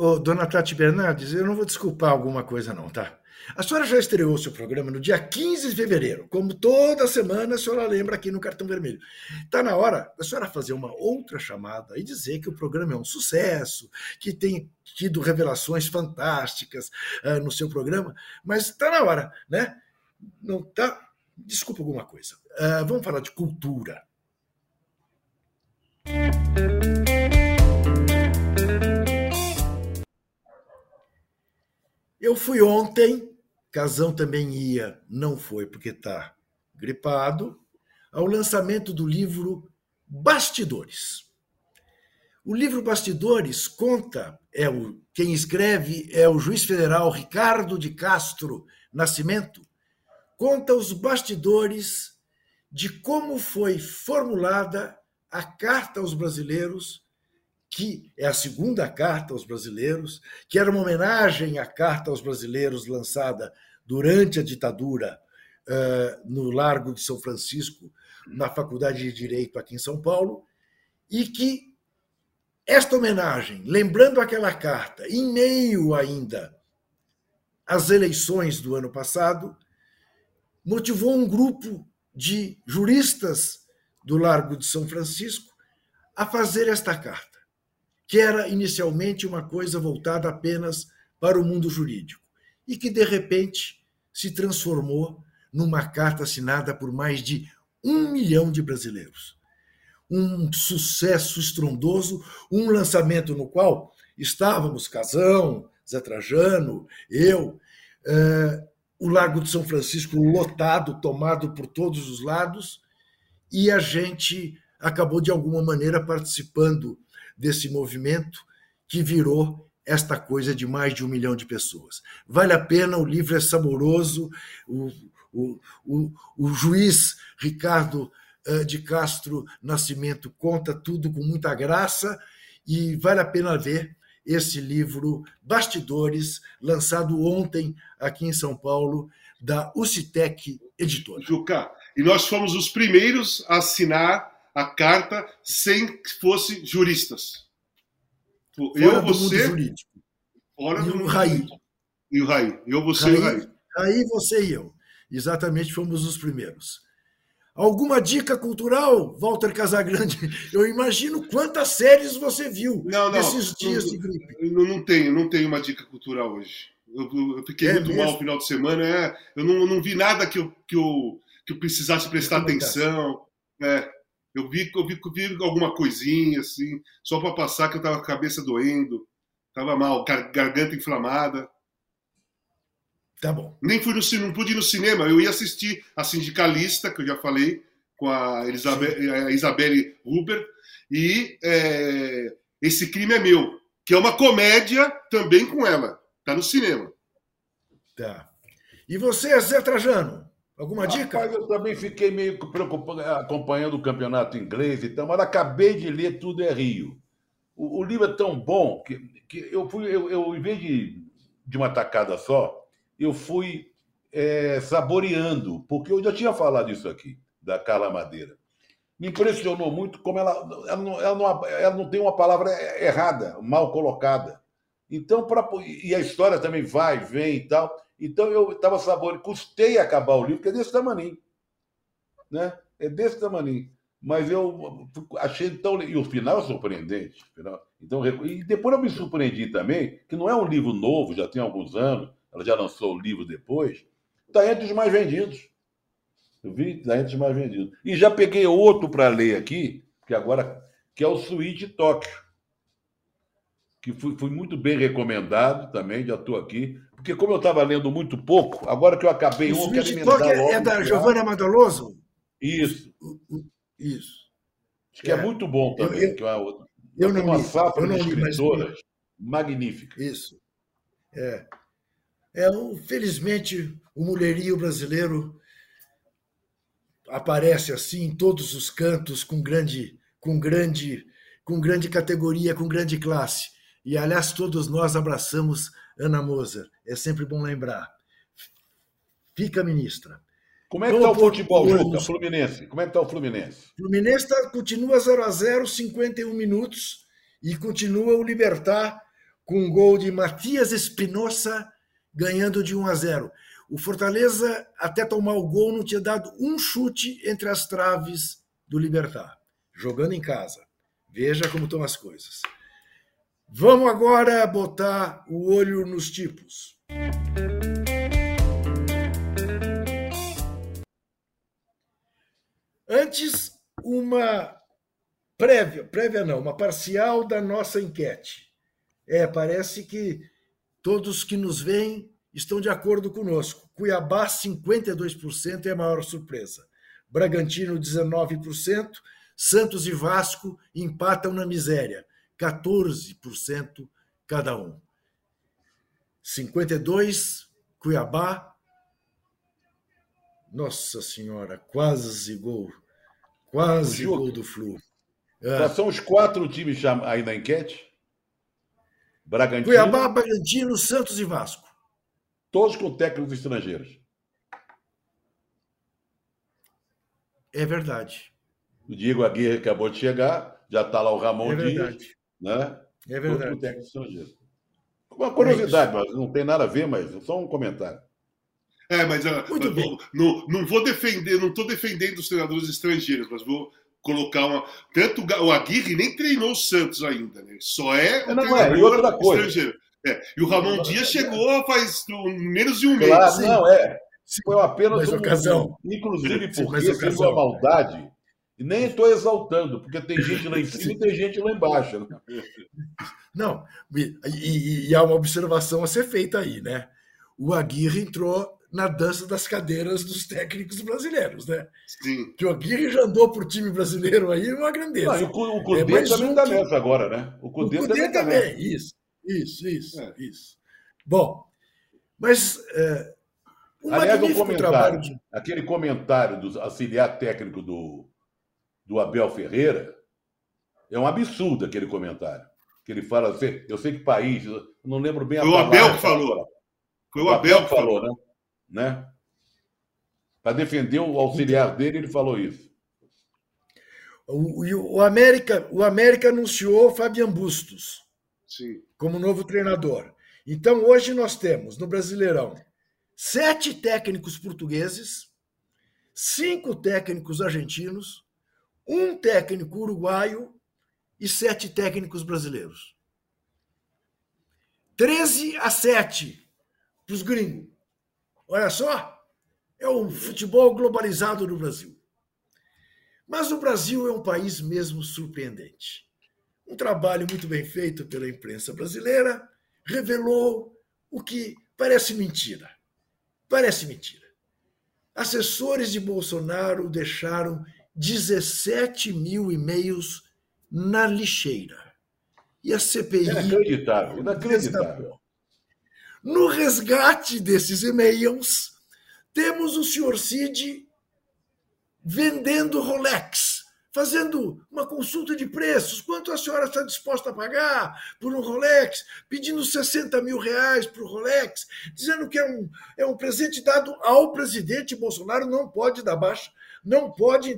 Ô, dona Tati Bernardes, eu não vou desculpar alguma coisa, não, tá? A senhora já estreou seu programa no dia 15 de fevereiro. Como toda semana, a senhora lembra aqui no Cartão Vermelho. Está na hora da senhora fazer uma outra chamada e dizer que o programa é um sucesso, que tem tido revelações fantásticas uh, no seu programa, mas está na hora, né? Não tá. Desculpa alguma coisa. Uh, vamos falar de cultura. Eu fui ontem, Casão também ia, não foi porque está gripado, ao lançamento do livro Bastidores. O livro Bastidores conta, é o, quem escreve é o juiz federal Ricardo de Castro Nascimento, conta os bastidores de como foi formulada a Carta aos Brasileiros que é a segunda carta aos brasileiros, que era uma homenagem à Carta aos Brasileiros lançada durante a ditadura no Largo de São Francisco, na Faculdade de Direito aqui em São Paulo, e que esta homenagem, lembrando aquela carta, em meio ainda às eleições do ano passado, motivou um grupo de juristas do Largo de São Francisco a fazer esta carta que era inicialmente uma coisa voltada apenas para o mundo jurídico e que, de repente, se transformou numa carta assinada por mais de um milhão de brasileiros. Um sucesso estrondoso, um lançamento no qual estávamos, Casão, Zé Trajano, eu, eh, o Lago de São Francisco lotado, tomado por todos os lados, e a gente acabou, de alguma maneira, participando desse movimento que virou esta coisa de mais de um milhão de pessoas. Vale a pena, o livro é saboroso, o, o, o, o juiz Ricardo eh, de Castro Nascimento conta tudo com muita graça e vale a pena ver esse livro Bastidores, lançado ontem aqui em São Paulo, da Ucitec Editora. Juca, e nós fomos os primeiros a assinar a carta sem que fosse juristas. Fora eu, você. Jurídico. Fora e o Raí. E o Raí. Eu, você Raí, e o Raí. Raí, você e eu. Exatamente, fomos os primeiros. Alguma dica cultural, Walter Casagrande? Eu imagino quantas séries você viu não, não, nesses dias não, de gripe. Não, não tenho, não tenho uma dica cultural hoje. Eu, eu fiquei é muito mesmo? mal no final de semana. É, eu não, não vi nada que eu, que eu que eu precisasse prestar atenção. É, eu vi, eu vi, vi alguma coisinha assim, só para passar que eu tava com a cabeça doendo, tava mal, gar, garganta inflamada. Tá bom. Nem fui no não pude ir no cinema, eu ia assistir a Sindicalista, que eu já falei, com a, Elizabeth, a Isabelle Huber, e é, Esse Crime é Meu, que é uma comédia também com ela. Tá no cinema. Tá. E você, Zé Trajano? Alguma dica? Rapaz, eu também fiquei meio preocupado, acompanhando o campeonato inglês e tal, mas acabei de ler Tudo é Rio. O, o livro é tão bom que, que eu fui, eu, eu, em vez de, de uma tacada só, eu fui é, saboreando, porque eu já tinha falado isso aqui, da Carla Madeira. Me impressionou muito como ela, ela, não, ela, não, ela não tem uma palavra errada, mal colocada. Então, pra, e a história também vai, vem e tal. Então eu estava saboreando, custei acabar o livro, porque é desse tamanho. Né? É desse tamanho. Mas eu achei tão. E o final é surpreendente. Então, e depois eu me surpreendi também, que não é um livro novo, já tem alguns anos, ela já lançou o livro depois, está entre os mais vendidos. Eu vi, está entre os mais vendidos. E já peguei outro para ler aqui, que agora, que é o Suíte Tóquio que fui, fui, muito bem recomendado também, já estou aqui. Porque como eu estava lendo muito pouco, agora que eu acabei um, quero emendar é, logo. É da Giovanna Madaloso? Isso. Isso. Acho que é, é muito bom também. Eu, eu, que é uma, eu não uma li, safra de escritoras magnífica. Isso. É. é um, felizmente, o mulherio brasileiro aparece assim em todos os cantos com grande, com grande, com grande categoria, com grande classe. E, aliás, todos nós abraçamos Ana Moser. É sempre bom lembrar. Fica ministra. Como é que está o futebol, Juca? Fluminense. Como é que está o Fluminense? Fluminense tá, continua 0 a 0 51 minutos, e continua o Libertar com um gol de Matias Espinosa ganhando de 1 a 0. O Fortaleza, até tomar o gol, não tinha dado um chute entre as traves do Libertar, jogando em casa. Veja como estão as coisas. Vamos agora botar o olho nos tipos. Antes, uma prévia, prévia não, uma parcial da nossa enquete. É, parece que todos que nos veem estão de acordo conosco. Cuiabá, 52% é a maior surpresa. Bragantino, 19%. Santos e Vasco empatam na miséria. 14% cada um. 52, Cuiabá. Nossa Senhora, quase gol. Quase gol do Flu. É. São os quatro times aí na enquete? Bragantino. Cuiabá, Bragantino, Santos e Vasco. Todos com técnicos estrangeiros. É verdade. O Diego Aguirre acabou de chegar, já está lá o Ramon é Dias. Né? É verdade. Técnico estrangeiro. Uma curiosidade, mas não tem nada a ver, mas só um comentário. É, mas, uh, mas vou, não, não vou defender, não estou defendendo os treinadores estrangeiros, mas vou colocar uma. Tanto o Aguirre nem treinou o Santos ainda, né? Só é o não, é, e outra coisa. estrangeiro. É, e o Ramon não, Dias chegou faz menos de um claro, mês. Não, é. Foi apenas uma ocasião. Inclusive porque fez uma maldade e nem estou exaltando, porque tem gente lá em cima e tem gente lá embaixo. Né? Não, e, e, e, há uma observação a ser feita aí, né? O Aguirre entrou na dança das cadeiras dos técnicos brasileiros, né? Sim. Que o Aguirre já andou por time brasileiro aí, uma grandeza. Não, o, o Cudê é, também está um nessa agora, né? O Cudê, o Cudê também, tá também. Isso, isso, isso, é. isso. Bom, mas é, um Aliás, um comentário, de... aquele comentário do auxiliar técnico do, do Abel Ferreira, é um absurdo aquele comentário. Que ele fala assim, eu sei que país, não lembro bem a Foi o Abel que falou. Foi o, o Abel, Abel que falou, falou, né? né? Para defender o auxiliar dele, ele falou isso. O, o, América, o América anunciou Fabian Bustos Sim. como novo treinador. Então, hoje nós temos no Brasileirão sete técnicos portugueses, cinco técnicos argentinos, um técnico uruguaio e sete técnicos brasileiros. 13 a 7 para os gringos. Olha só, é o futebol globalizado no Brasil. Mas o Brasil é um país mesmo surpreendente. Um trabalho muito bem feito pela imprensa brasileira revelou o que parece mentira. Parece mentira. Assessores de Bolsonaro deixaram 17 mil e-mails na lixeira. E a CPI. Inacreditável, inacreditável. No resgate desses e-mails, temos o senhor Cid vendendo Rolex, fazendo uma consulta de preços. Quanto a senhora está disposta a pagar por um Rolex? Pedindo 60 mil reais para o Rolex, dizendo que é um, é um presente dado ao presidente Bolsonaro, não pode dar baixa. Não pode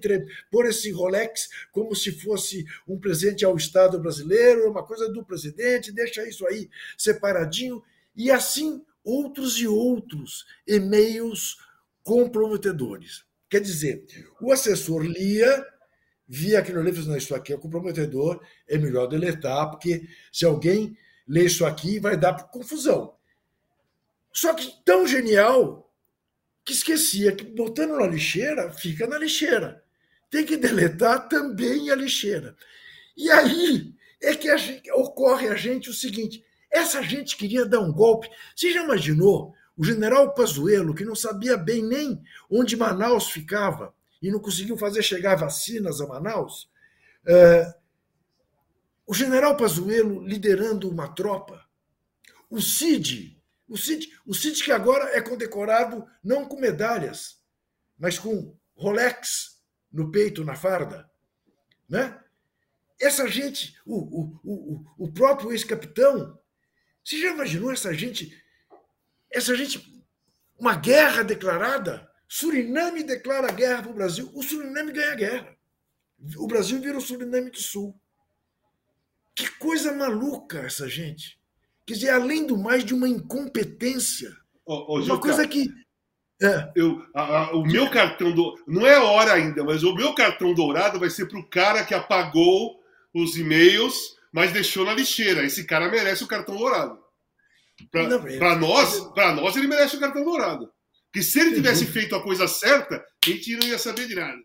pôr esse Rolex como se fosse um presente ao Estado brasileiro, uma coisa do presidente, deixa isso aí separadinho. E assim outros e outros e-mails comprometedores. Quer dizer, o assessor lia, via aquilo ali e isso aqui é comprometedor, é melhor deletar, porque se alguém lê isso aqui vai dar confusão. Só que tão genial que esquecia que botando na lixeira, fica na lixeira. Tem que deletar também a lixeira. E aí é que a gente, ocorre a gente o seguinte: essa gente queria dar um golpe. Você já imaginou o general Pazuello, que não sabia bem nem onde Manaus ficava e não conseguiu fazer chegar vacinas a Manaus? É, o general Pazuello liderando uma tropa. O Cid, o Cid, o Cid que agora é condecorado não com medalhas, mas com Rolex no peito, na farda. Né? Essa gente, o, o, o, o próprio ex-capitão, você já imaginou essa gente? Essa gente, uma guerra declarada? Suriname declara guerra para o Brasil, o Suriname ganha a guerra. O Brasil vira o Suriname do Sul. Que coisa maluca essa gente. Quer dizer, além do mais, de uma incompetência. Ô, ô, uma coisa que. É. Eu, a, a, o meu cartão do. Não é hora ainda, mas o meu cartão dourado vai ser para o cara que apagou os e-mails mas deixou na lixeira. Esse cara merece o cartão dourado. Para nós, para nós, ele merece o cartão dourado. Que se ele tivesse feito a coisa certa, a gente não ia saber de nada.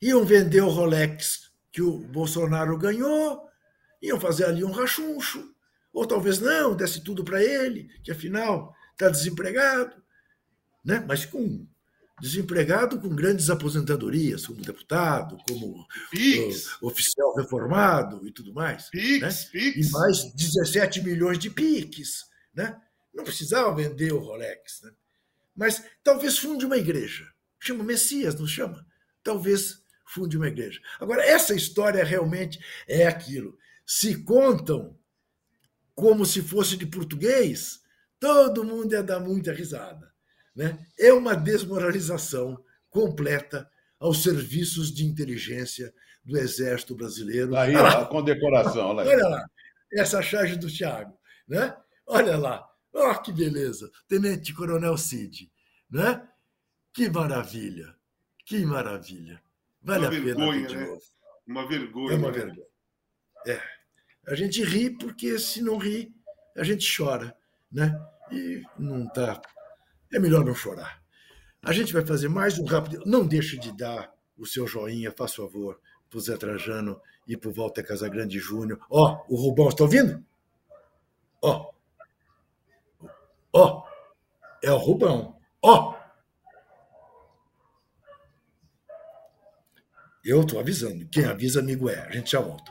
Iam vender o Rolex que o Bolsonaro ganhou, iam fazer ali um rachuncho, ou talvez não, desse tudo para ele, que afinal está desempregado, né? mas com desempregado com grandes aposentadorias, como deputado, como uh, oficial reformado e tudo mais. Pix, né? Pix. E mais 17 milhões de piques. Né? Não precisava vender o Rolex. Né? Mas talvez funde uma igreja. Chama Messias, não chama? Talvez funde uma igreja. Agora, essa história realmente é aquilo. Se contam como se fosse de português, todo mundo ia dar muita risada né, é uma desmoralização completa aos serviços de inteligência do Exército Brasileiro. Aí, olha lá, a condecoração. Olha, olha lá, essa charge do Thiago. Né? Olha lá, oh, que beleza, Tenente Coronel Cid. Né? Que maravilha, que maravilha. Vale uma a vergonha, pena de né? novo. Uma vergonha. É uma né? vergonha. É. A gente ri porque se não ri, a gente chora. Né? E não está é melhor não chorar. A gente vai fazer mais um rápido. Não deixe de dar o seu joinha, faz favor, para o Zé Trajano e para o Walter Casagrande Júnior. Ó, o Rubão, está ouvindo? Ó. Ó. É o Rubão. Ó. Eu estou avisando. Quem avisa, amigo é. A gente já volta.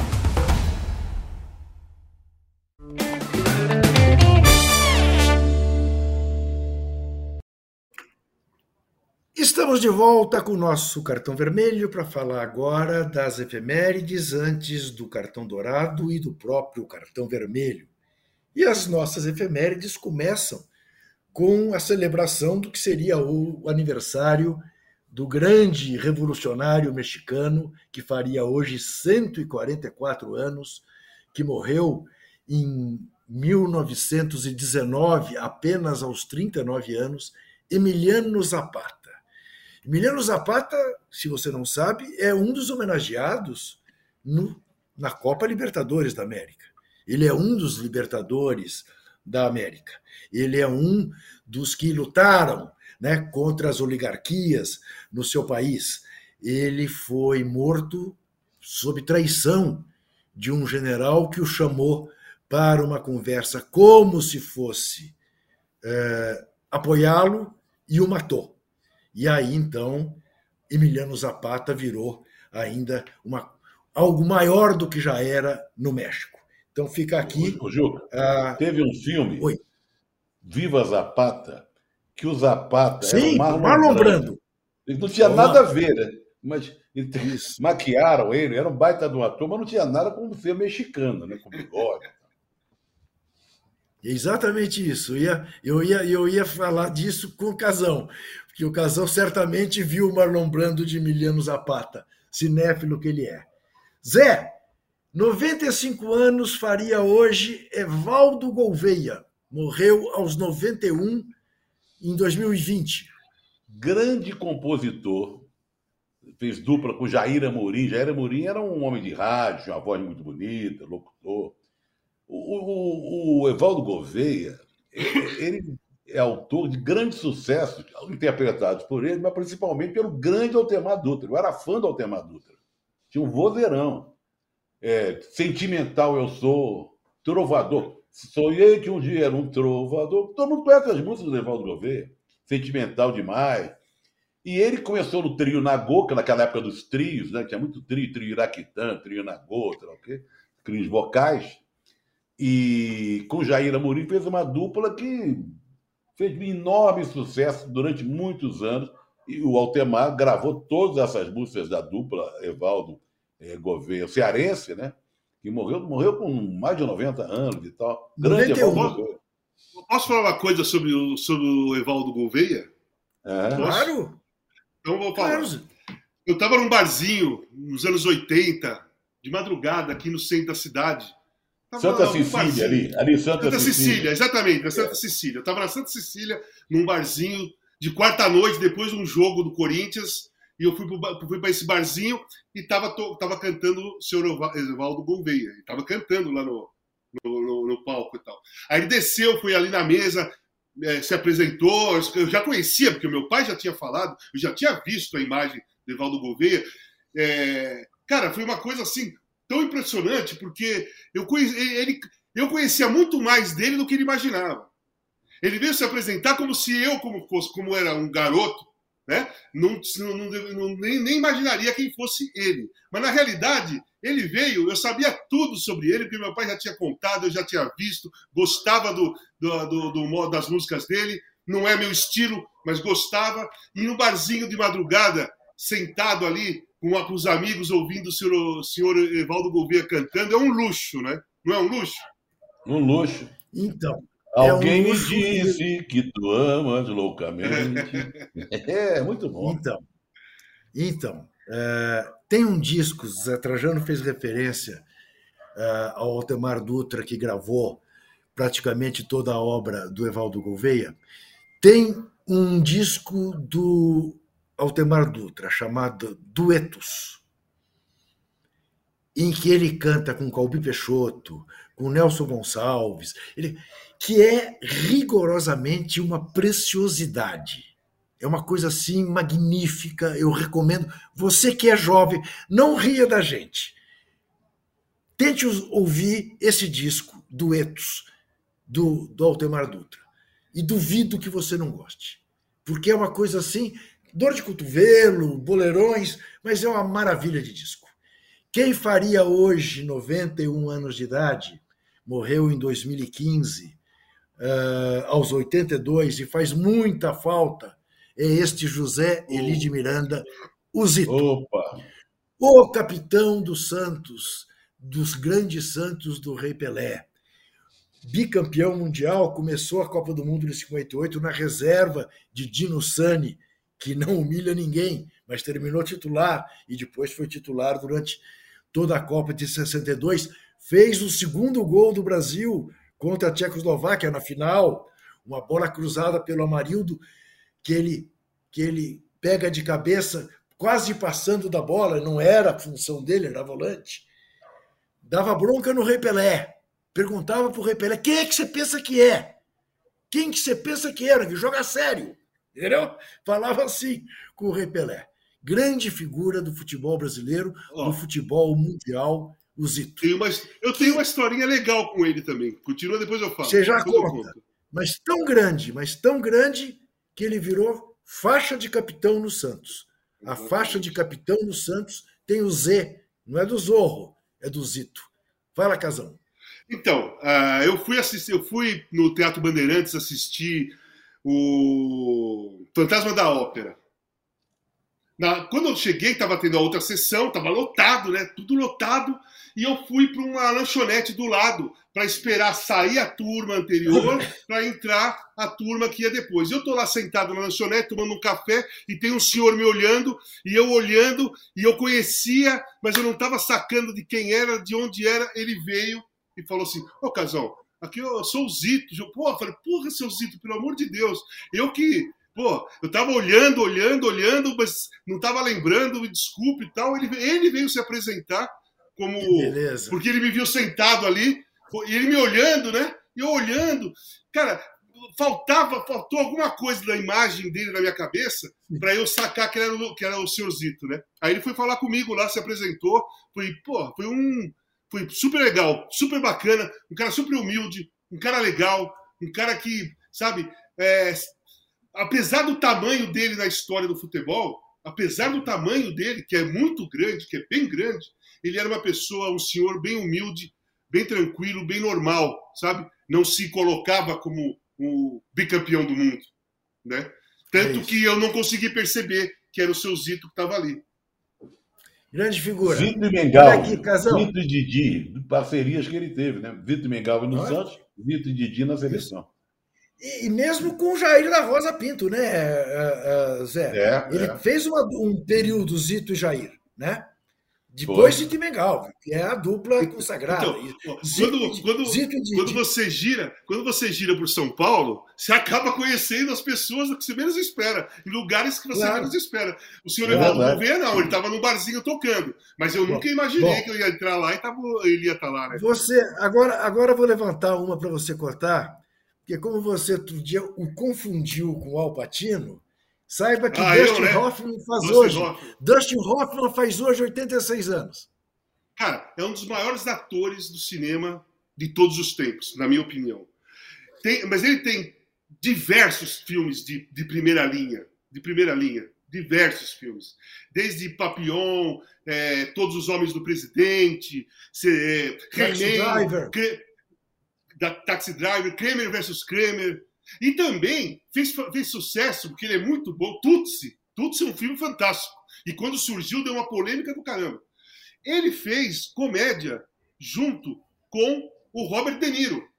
De volta com o nosso cartão vermelho para falar agora das efemérides antes do cartão dourado e do próprio cartão vermelho. E as nossas efemérides começam com a celebração do que seria o aniversário do grande revolucionário mexicano, que faria hoje 144 anos, que morreu em 1919, apenas aos 39 anos, Emiliano Zapata. Emiliano Zapata, se você não sabe, é um dos homenageados no, na Copa Libertadores da América. Ele é um dos libertadores da América. Ele é um dos que lutaram né, contra as oligarquias no seu país. Ele foi morto sob traição de um general que o chamou para uma conversa como se fosse é, apoiá-lo e o matou. E aí então Emiliano Zapata virou ainda uma, algo maior do que já era no México. Então fica aqui. O, Juca, ah, teve um filme, Oi. Viva Zapata, que o Zapata Sim, era o Marlon, Brando. Ele não tinha nada a ver, né? Mas Isso. maquiaram ele, era um baita de um ator, mas não tinha nada com ser mexicano, né? Com bigode. Exatamente isso. Eu ia, eu, ia, eu ia falar disso com o Casão, porque o Casão certamente viu o Marlon Brando de Emiliano Zapata, cinéfilo que ele é. Zé, 95 anos faria hoje Evaldo Gouveia. Morreu aos 91 em 2020. Grande compositor. Fez dupla com Jair Amorim. Jair Amorim era um homem de rádio, uma voz muito bonita, locutor. O, o, o Evaldo Gouveia, ele é autor de grandes sucessos, interpretados por ele, mas principalmente pelo grande Altemar Dutra. Eu era fã do Altemar Dutra. Tinha um vozeirão é, sentimental eu sou, trovador. Sonhei que um dia era um trovador. Todo mundo conhece as músicas do Evaldo Gouveia. Sentimental demais. E ele começou no trio Nagô, que naquela época dos trios, né? Tinha muito trio, trio Iraquitã, trio Nagô, sei trios vocais. E com Jair Amorim fez uma dupla que fez um enorme sucesso durante muitos anos. E o Altemar gravou todas essas músicas da dupla, Evaldo é, governo cearense, né? Que morreu, morreu com mais de 90 anos e tal. Grande 91. Posso falar uma coisa sobre o, sobre o Evaldo Gouveia? É. Claro! Então vou falar. Claro. Eu estava num barzinho nos anos 80, de madrugada, aqui no centro da cidade. Santa Cecília, ali, ali Santa, Santa Cecília. Cecília. exatamente, na Santa é. Cecília. Eu estava na Santa Cecília, num barzinho, de quarta-noite, depois de um jogo do Corinthians, e eu fui para esse barzinho e estava tava cantando o senhor Evaldo Gouveia. Ele estava cantando lá no, no, no, no, palco e tal. Aí ele desceu, foi ali na mesa, é, se apresentou. Eu já conhecia, porque o meu pai já tinha falado, eu já tinha visto a imagem de Evaldo Gouveia. É, cara, foi uma coisa assim tão impressionante, porque eu, conheci, ele, eu conhecia muito mais dele do que ele imaginava. Ele veio se apresentar como se eu, como, como era um garoto, né? Não, não, não, nem, nem, imaginaria quem fosse ele. Mas na realidade, ele veio, eu sabia tudo sobre ele, porque meu pai já tinha contado, eu já tinha visto, gostava do, do, do, do das músicas dele. Não é meu estilo, mas gostava. E no barzinho de madrugada, sentado ali com, com os amigos, ouvindo o senhor, o senhor Evaldo Gouveia cantando, é um luxo, né? Não é um luxo? Um luxo. Então, Alguém é um... me disse que tu amas loucamente. é, muito bom. Então, então é, tem um disco, Zé Trajano fez referência é, ao Altemar Dutra, que gravou praticamente toda a obra do Evaldo Gouveia. Tem um disco do Altemar Dutra chamado Duetos, em que ele canta com Calbi Peixoto, com Nelson Gonçalves. Ele, que é rigorosamente uma preciosidade. É uma coisa assim magnífica, eu recomendo. Você que é jovem, não ria da gente. Tente ouvir esse disco, Duetos, do, do Altemar Dutra. E duvido que você não goste. Porque é uma coisa assim, dor de cotovelo, boleirões, mas é uma maravilha de disco. Quem faria hoje 91 anos de idade, morreu em 2015, uh, aos 82, e faz muita falta, é este José Eli de Miranda, o Zito. Opa! O capitão dos Santos, dos grandes Santos do Rei Pelé. Bicampeão mundial, começou a Copa do Mundo de 58 na reserva de Dino Sani, que não humilha ninguém, mas terminou titular e depois foi titular durante toda a Copa de 62. Fez o segundo gol do Brasil contra a Tchecoslováquia na final, uma bola cruzada pelo Amarildo que ele que ele pega de cabeça, quase passando da bola, não era a função dele, era volante. Dava bronca no Rei Pelé. Perguntava para o Rei Pelé: quem é que você pensa que é? Quem que você pensa que era? Que joga sério. Entendeu? Falava assim com o Rei Pelé. Grande figura do futebol brasileiro, oh. do futebol mundial, o Zito. Tem uma, eu tenho uma historinha legal com ele também. Continua, depois eu falo. Você já conta. Mas tão grande, mas tão grande que ele virou faixa de capitão no Santos. A faixa de capitão no Santos tem o Z, não é do Zorro, é do Zito. Fala, Casão. Então, uh, eu fui assistir, eu fui no Teatro Bandeirantes assistir o Fantasma da Ópera. Na, quando eu cheguei, estava tendo a outra sessão, estava lotado, né? Tudo lotado. E eu fui para uma lanchonete do lado para esperar sair a turma anterior para entrar a turma que ia depois. Eu estou lá sentado na lanchonete tomando um café e tem um senhor me olhando e eu olhando e eu conhecia, mas eu não estava sacando de quem era, de onde era. Ele veio e falou assim: Ô Casão, aqui eu sou o Zito. Pô, eu falei: Porra, seu Zito, pelo amor de Deus. Eu que Pô, eu tava olhando, olhando, olhando, mas não tava lembrando, me desculpe e tal. Ele, ele veio se apresentar como. Beleza. Porque ele me viu sentado ali, e ele me olhando, né? E eu olhando. Cara, faltava, faltou alguma coisa da imagem dele na minha cabeça para eu sacar que era, o, que era o senhorzito, né? Aí ele foi falar comigo lá, se apresentou. Foi, pô, foi um. Foi super legal, super bacana, um cara super humilde, um cara legal, um cara que, sabe, é, apesar do tamanho dele na história do futebol, apesar do tamanho dele, que é muito grande, que é bem grande, ele era uma pessoa, um senhor bem humilde, bem tranquilo, bem normal, sabe? Não se colocava como o bicampeão do mundo, né? Tanto é que eu não consegui perceber que era o seu Zito que estava ali. Grande figura. Zito e Mengal. Zito e Didi, parcerias que ele teve, né? Zito e Mengal no Santos, Zito e Didi na seleção. E, mesmo com o Jair da Rosa Pinto, né, eh, eh, Zé? É, ele é. fez uma, um período Zito e Jair, né? Depois de Timengal, que é a dupla consagrada. Então, Zito, quando, quando, quando, você gira, quando você gira por São Paulo, você acaba conhecendo as pessoas que você menos espera, em lugares que você claro. menos espera. O senhor é Evaldo Gouveia, não, ele estava no barzinho tocando. Mas eu bom, nunca imaginei bom, que eu ia entrar lá e tava, ele ia estar tá lá, né? Você, agora, agora eu vou levantar uma para você cortar porque como você outro dia o confundiu com o Alpatino, saiba que ah, Dustin eu, né? Hoffman faz Dustin hoje. Hoffman. Dustin Hoffman faz hoje 86 anos. Cara, é um dos maiores atores do cinema de todos os tempos, na minha opinião. Tem, mas ele tem diversos filmes de, de primeira linha, de primeira linha, diversos filmes, desde Papillon, é, Todos os Homens do Presidente, é, Driver da Taxi Driver, Kramer versus Kramer. E também fez, fez sucesso, porque ele é muito bom, Tutsi. Tutsi é um filme fantástico. E quando surgiu, deu uma polêmica do caramba. Ele fez comédia junto com o Robert De Niro.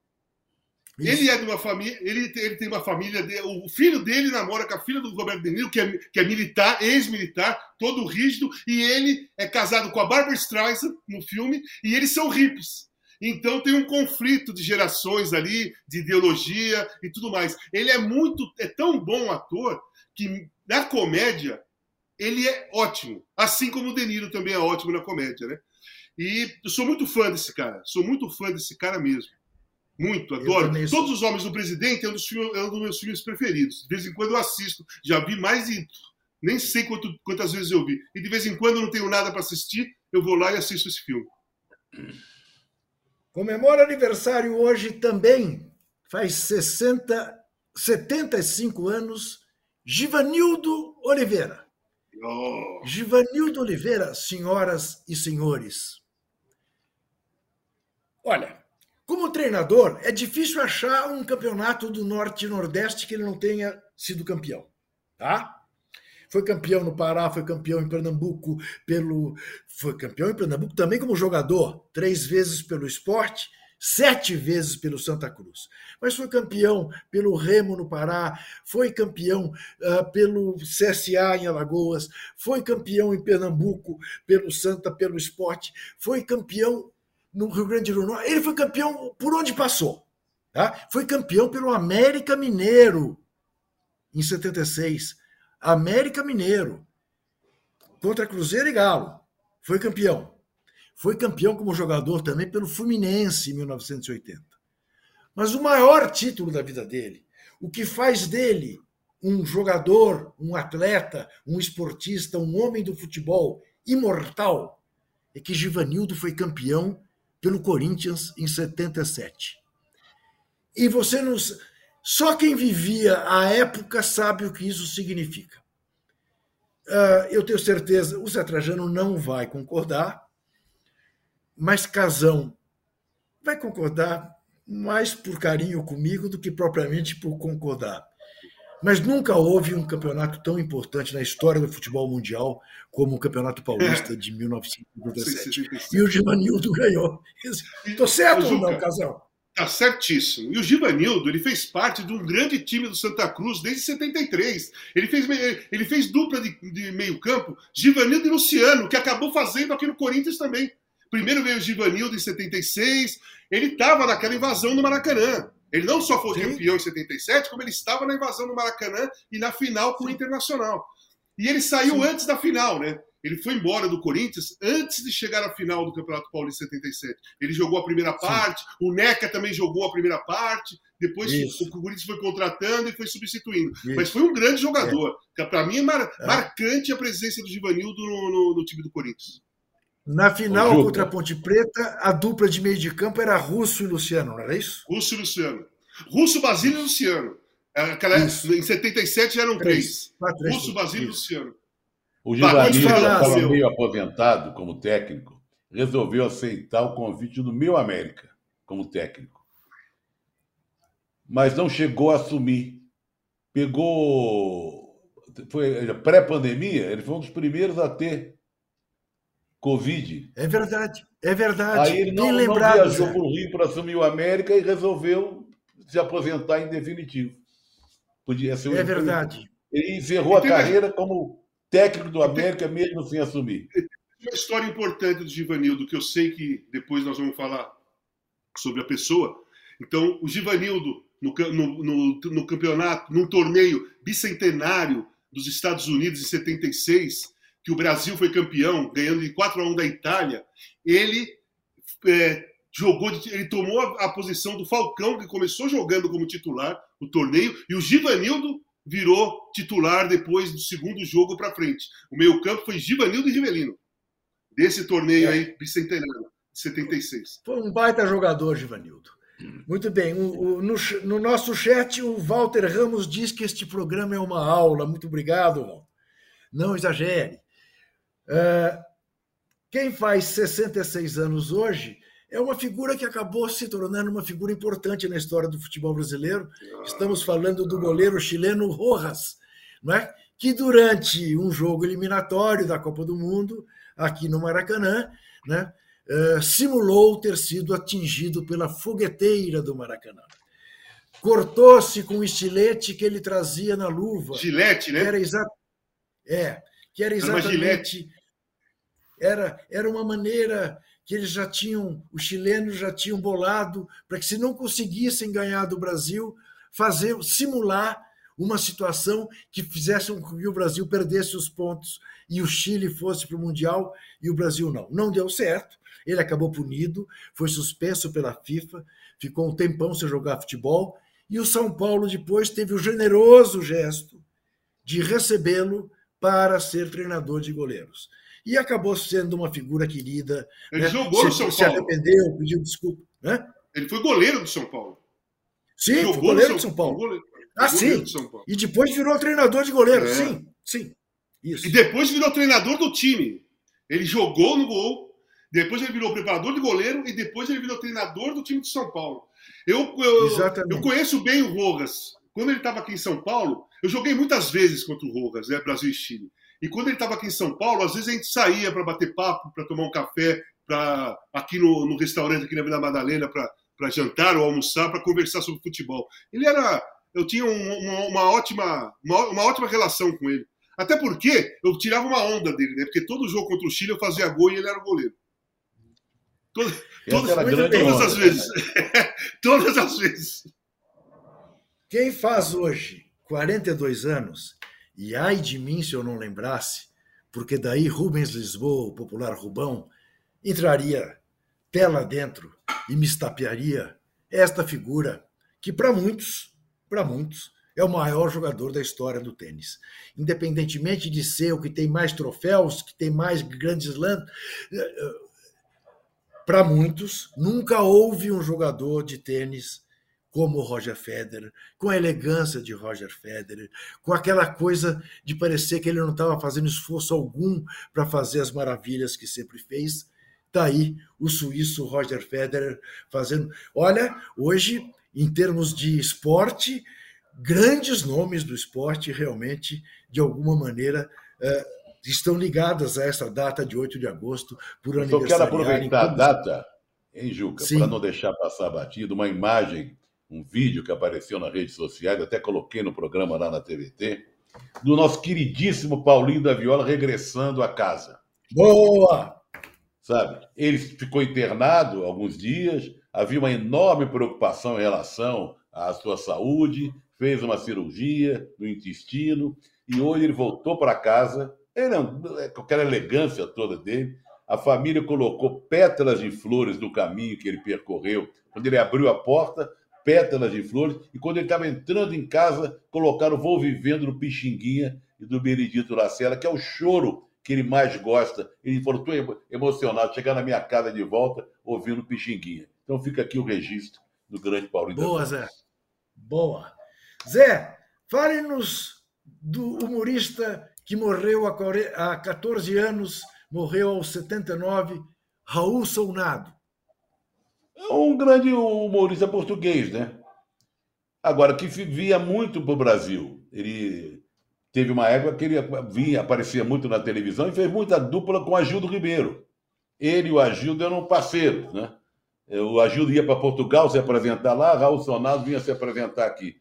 Isso. Ele é de uma família, ele, ele tem uma família, de, o filho dele namora com a filha do Robert De Niro, que é, que é militar, ex-militar, todo rígido, e ele é casado com a Barbara Streisand no filme, e eles são hippies. Então tem um conflito de gerações ali, de ideologia e tudo mais. Ele é muito, é tão bom ator que na comédia ele é ótimo, assim como o De Niro também é ótimo na comédia, né? E eu sou muito fã desse cara, sou muito fã desse cara mesmo. Muito, adoro. Todos os Homens do Presidente é um, dos filmes, é um dos meus filmes preferidos. De vez em quando eu assisto. Já vi mais de. Nem sei quanto, quantas vezes eu vi. E de vez em quando eu não tenho nada para assistir, eu vou lá e assisto esse filme. Comemora aniversário hoje também, faz 60 75 anos, Givanildo Oliveira. Oh. Givanildo Oliveira, senhoras e senhores. Olha, como treinador, é difícil achar um campeonato do Norte e Nordeste que ele não tenha sido campeão, tá? Foi campeão no Pará, foi campeão em Pernambuco pelo, foi campeão em Pernambuco também como jogador, três vezes pelo esporte, sete vezes pelo Santa Cruz. Mas foi campeão pelo Remo no Pará, foi campeão uh, pelo CSA em Alagoas, foi campeão em Pernambuco pelo Santa, pelo esporte, foi campeão no Rio Grande do Norte. Ele foi campeão por onde passou. Tá? Foi campeão pelo América Mineiro em 76. América Mineiro. Contra Cruzeiro e Galo. Foi campeão. Foi campeão como jogador também pelo Fluminense em 1980. Mas o maior título da vida dele, o que faz dele um jogador, um atleta, um esportista, um homem do futebol imortal, é que Givanildo foi campeão pelo Corinthians em 77. E você não. Só quem vivia a época sabe o que isso significa. Uh, eu tenho certeza, o Zé Trajano não vai concordar, mas Casão vai concordar mais por carinho comigo do que propriamente por concordar. Mas nunca houve um campeonato tão importante na história do futebol mundial como o Campeonato Paulista de 1957. E o Givanildo ganhou. Estou certo ou não, Casal? Está certíssimo. E o Givanildo, ele fez parte de um grande time do Santa Cruz desde 73. Ele fez, ele fez dupla de, de meio campo, Givanildo e Luciano, que acabou fazendo aqui no Corinthians também. Primeiro veio o Givanildo em 76, ele estava naquela invasão no Maracanã. Ele não só foi Sim. campeão em 77, como ele estava na invasão do Maracanã e na final com o Internacional. E ele saiu Sim. antes da final, né? Ele foi embora do Corinthians antes de chegar à final do Campeonato Paulista 77. Ele jogou a primeira parte, Sim. o Neca também jogou a primeira parte, depois Isso. o Corinthians foi contratando e foi substituindo. Isso. Mas foi um grande jogador. É. Para mim é, mar é, marcante a presença do Givanildo no, no, no time do Corinthians. Na final contra a Ponte Preta, a dupla de meio de campo era Russo e Luciano, não era isso? Russo e Luciano. Russo, Basílio e Luciano. Aquela, em 77 eram três. três. três. Russo, Basílio e Luciano. O Giovanni, que estava meio aposentado como técnico, resolveu aceitar o convite do Meu América como técnico. Mas não chegou a assumir. Pegou. Foi pré-pandemia, ele foi um dos primeiros a ter Covid. É verdade, é verdade. Aí ele não, Bem lembrado, não viajou para o Rio para assumir o América e resolveu se aposentar em definitivo. Podia ser um É verdade. Ele encerrou a carreira como técnico do América, mesmo sem assumir. Uma história importante do Givanildo, que eu sei que depois nós vamos falar sobre a pessoa. Então, o Givanildo, no, no, no, no campeonato, num torneio bicentenário dos Estados Unidos em 76, que o Brasil foi campeão, ganhando de 4 a 1 da Itália, ele é, jogou, ele tomou a, a, posição do Falcão, que começou jogando como titular o torneio, e o Givanildo virou titular depois do segundo jogo para frente. O meio-campo foi Givanildo e Rivelino, desse torneio é. aí, bicentenário, de 76. Foi um baita jogador, Givanildo. Muito bem. O, o, no, no, nosso chat, o Walter Ramos diz que este programa é uma aula. Muito obrigado, Walter. Não exagere. É, quem faz 66 anos hoje é uma figura que acabou se tornando uma figura importante na história do futebol brasileiro. Estamos falando do goleiro chileno Rojas, não é? que durante um jogo eliminatório da Copa do Mundo, aqui no Maracanã, né, é, simulou ter sido atingido pela fogueteira do Maracanã. Cortou-se com o estilete que ele trazia na luva. Gilete, né? Era exa... É, que era exatamente. Era, era uma maneira que eles já tinham, os chilenos já tinham bolado para que, se não conseguissem ganhar do Brasil, fazer, simular uma situação que fizesse com que o Brasil perdesse os pontos e o Chile fosse para o Mundial e o Brasil não. Não deu certo, ele acabou punido, foi suspenso pela FIFA, ficou um tempão sem jogar futebol, e o São Paulo depois teve o generoso gesto de recebê-lo para ser treinador de goleiros. E acabou sendo uma figura querida. Ele né? jogou no São se Paulo. Se arrependeu, pediu desculpa. Né? Ele foi goleiro do São Paulo. Sim, jogou foi goleiro do São Paulo. Ah, sim. E depois virou treinador de goleiro. É. Sim, sim. Isso. E depois virou treinador do time. Ele jogou no gol, depois ele virou preparador de goleiro e depois ele virou treinador do time de São Paulo. Eu, eu, eu conheço bem o Rogas. Quando ele estava aqui em São Paulo, eu joguei muitas vezes contra o Rogas, né, Brasil e Chile. E quando ele estava aqui em São Paulo, às vezes a gente saía para bater papo, para tomar um café, para aqui no, no, restaurante aqui na Vila Madalena para jantar ou almoçar, para conversar sobre futebol. Ele era, eu tinha um, uma, uma, ótima, uma, uma, ótima relação com ele. Até porque eu tirava uma onda dele, né? Porque todo jogo contra o Chile eu fazia gol e ele era o goleiro. Todo, todas, todas as vezes. todas as vezes. Quem faz hoje 42 anos, e ai de mim se eu não lembrasse, porque daí Rubens Lisboa, o popular Rubão, entraria lá dentro e me estapearia esta figura que para muitos, para muitos, é o maior jogador da história do tênis. Independentemente de ser o que tem mais troféus, que tem mais grandes lãs, eh, eh, para muitos, nunca houve um jogador de tênis como Roger Federer, com a elegância de Roger Federer, com aquela coisa de parecer que ele não estava fazendo esforço algum para fazer as maravilhas que sempre fez. Está aí o suíço Roger Federer fazendo. Olha, hoje, em termos de esporte, grandes nomes do esporte realmente, de alguma maneira, eh, estão ligadas a essa data de 8 de agosto por aniversário. Eu quero aproveitar a data, hein, Juca, para não deixar passar batido, uma imagem um vídeo que apareceu nas redes sociais, até coloquei no programa lá na TVT, do nosso queridíssimo Paulinho da Viola regressando a casa. Boa! Sabe? Ele ficou internado alguns dias, havia uma enorme preocupação em relação à sua saúde, fez uma cirurgia no intestino e hoje ele voltou para casa. Ele, é com aquela elegância toda dele, a família colocou pétalas de flores no caminho que ele percorreu. Quando ele abriu a porta, pétalas de flores, e quando ele estava entrando em casa, colocaram Vou Vivendo no Pixinguinha e do Benedito Lacela, que é o choro que ele mais gosta. Ele falou, estou emocionado, chegar na minha casa de volta ouvindo Pixinguinha. Então fica aqui o registro do grande Paulinho. Boa, Zé. Boa. Zé, fale-nos do humorista que morreu há 14 anos, morreu aos 79, Raul Sounado um grande humorista português, né? Agora, que via muito para o Brasil. Ele teve uma época que ele vinha, aparecia muito na televisão e fez muita dupla com Agildo Ribeiro. Ele e o Agildo eram parceiros, né? O Agildo ia para Portugal se apresentar lá, Raul Sonado vinha se apresentar aqui.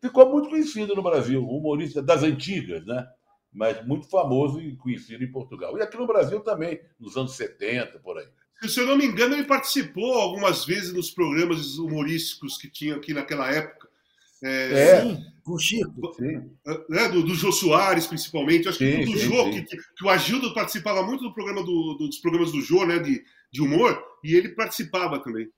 Ficou muito conhecido no Brasil, humorista das antigas, né? Mas muito famoso e conhecido em Portugal. E aqui no Brasil também, nos anos 70, por aí. Se eu não me engano, ele participou algumas vezes nos programas humorísticos que tinha aqui naquela época. É, é. Sim, com o Chico. Sim. Né, do, do Jô Soares, principalmente. Acho que sim, do sim, Jô, que, que, o Agildo participava muito do programa do, dos programas do Jô, né, de, de humor, e ele participava também,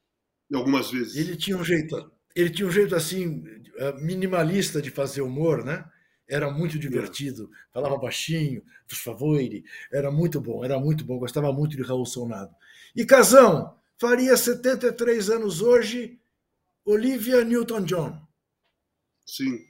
algumas vezes. Ele tinha um jeito, ele tinha um jeito assim, eh, minimalista de fazer humor, né? Era muito divertido, falava baixinho, por favor, era muito bom, era muito bom, gostava muito de Raul Sonado. E Casão, faria 73 anos hoje, Olivia Newton-John. Sim.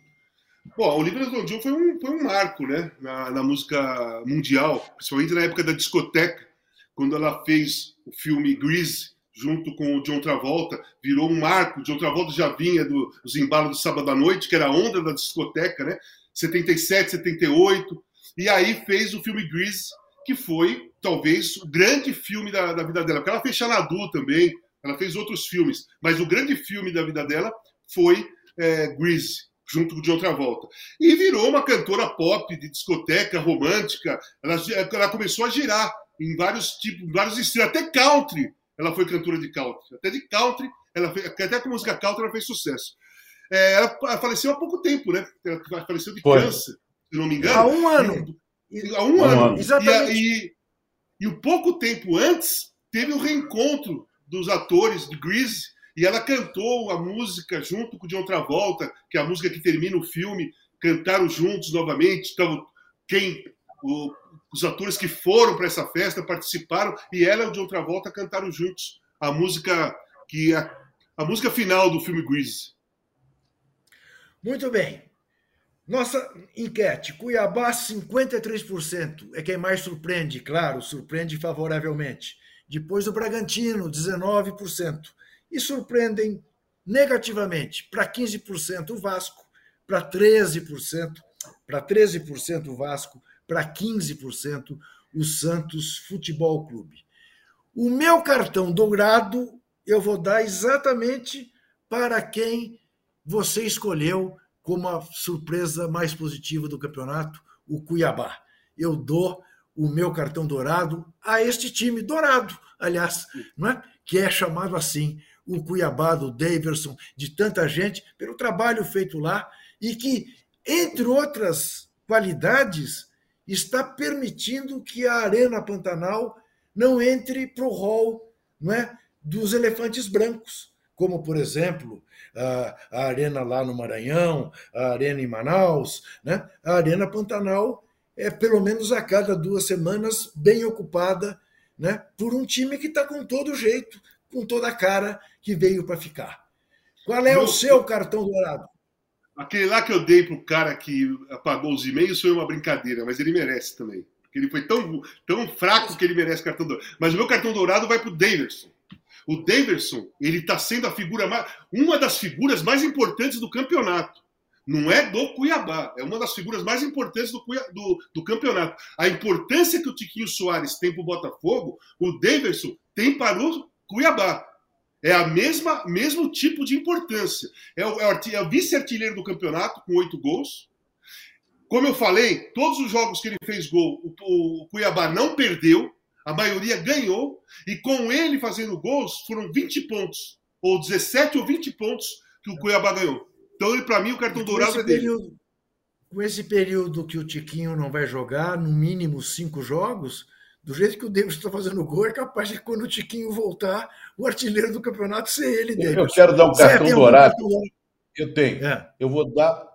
Bom, Olivia Newton-John foi um, foi um marco né, na, na, música mundial, principalmente na época da discoteca, quando ela fez o filme Grease, junto com o John Travolta, virou um marco. O John Travolta já vinha do, dos embalos do sábado à noite, que era a onda da discoteca, né? 77, 78. E aí fez o filme Grease, que foi talvez o grande filme da, da vida dela. Porque ela fez Xanadu também, ela fez outros filmes, mas o grande filme da vida dela foi é, Grease, junto com John Travolta. E virou uma cantora pop de discoteca romântica. Ela, ela começou a girar em vários tipos, vários estilos, até country. Ela foi cantora de country. Até de country, ela fez, até com música country ela fez sucesso. É, ela faleceu há pouco tempo, né? Ela faleceu de foi. câncer, se não me engano. Há um ano. Há um, um ano. ano. Exatamente. E, e, e um pouco tempo antes, teve o reencontro dos atores de Grease e ela cantou a música junto com o John Travolta, que é a música que termina o filme, cantaram juntos novamente. Então, quem o, os atores que foram para essa festa participaram e ela e o John Travolta cantaram juntos a música que é a música final do filme Grease. Muito bem. Nossa enquete: Cuiabá, 53%. É quem mais surpreende, claro, surpreende favoravelmente. Depois o Bragantino, 19%. E surpreendem negativamente para 15% o Vasco, para 13%, para 13% o Vasco, para 15% o Santos Futebol Clube. O meu cartão dourado eu vou dar exatamente para quem você escolheu como a surpresa mais positiva do campeonato, o Cuiabá. Eu dou o meu cartão dourado a este time dourado, aliás, não é? que é chamado assim, o Cuiabá do Daverson, de tanta gente, pelo trabalho feito lá, e que, entre outras qualidades, está permitindo que a Arena Pantanal não entre para o rol não é, dos elefantes brancos, como, por exemplo, a, a Arena lá no Maranhão, a Arena em Manaus, né? a Arena Pantanal é pelo menos a cada duas semanas bem ocupada né? por um time que está com todo jeito, com toda a cara que veio para ficar. Qual é o seu cartão dourado? Aquele lá que eu dei pro cara que apagou os e-mails foi uma brincadeira, mas ele merece também. Porque ele foi tão, tão fraco que ele merece cartão dourado. Mas o meu cartão dourado vai pro Davidson. O Davidson, ele está sendo a figura mais, uma das figuras mais importantes do campeonato. Não é do Cuiabá, é uma das figuras mais importantes do, do, do campeonato. A importância que o Tiquinho Soares tem para o Botafogo, o Davidson tem para o Cuiabá. É a mesma mesmo tipo de importância. É o, é o vice-artilheiro do campeonato, com oito gols. Como eu falei, todos os jogos que ele fez gol, o, o Cuiabá não perdeu a maioria ganhou, e com ele fazendo gols, foram 20 pontos, ou 17 ou 20 pontos que o Cuiabá ganhou. Então, para mim, o cartão dourado é dele. Período, com esse período que o Tiquinho não vai jogar, no mínimo cinco jogos, do jeito que o Davis está fazendo gol, é capaz de quando o Tiquinho voltar, o artilheiro do campeonato ser ele, Davis. Eu quero dar um cartão dourado. Eu tenho. É. Eu vou dar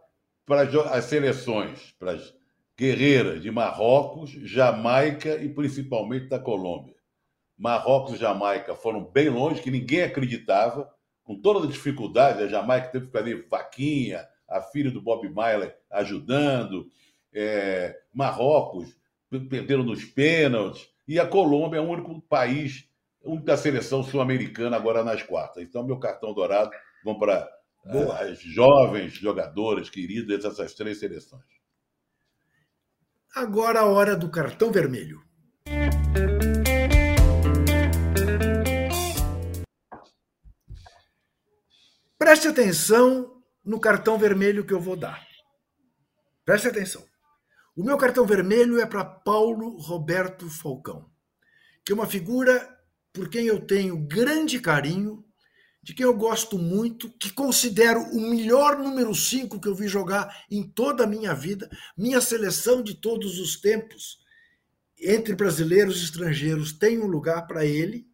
para as seleções, para as guerreiras de Marrocos, Jamaica e principalmente da Colômbia. Marrocos e Jamaica foram bem longe, que ninguém acreditava, com toda a dificuldade. A Jamaica teve que fazer vaquinha, a filha do Bob Marley ajudando. É, Marrocos perderam nos pênaltis. E a Colômbia é o único país, a única seleção sul-americana agora nas quartas. Então, meu cartão dourado vão para as jovens jogadoras queridas dessas três seleções. Agora a hora do cartão vermelho. Preste atenção no cartão vermelho que eu vou dar. Preste atenção. O meu cartão vermelho é para Paulo Roberto Falcão, que é uma figura por quem eu tenho grande carinho de quem eu gosto muito, que considero o melhor número 5 que eu vi jogar em toda a minha vida, minha seleção de todos os tempos, entre brasileiros e estrangeiros, tem um lugar para ele.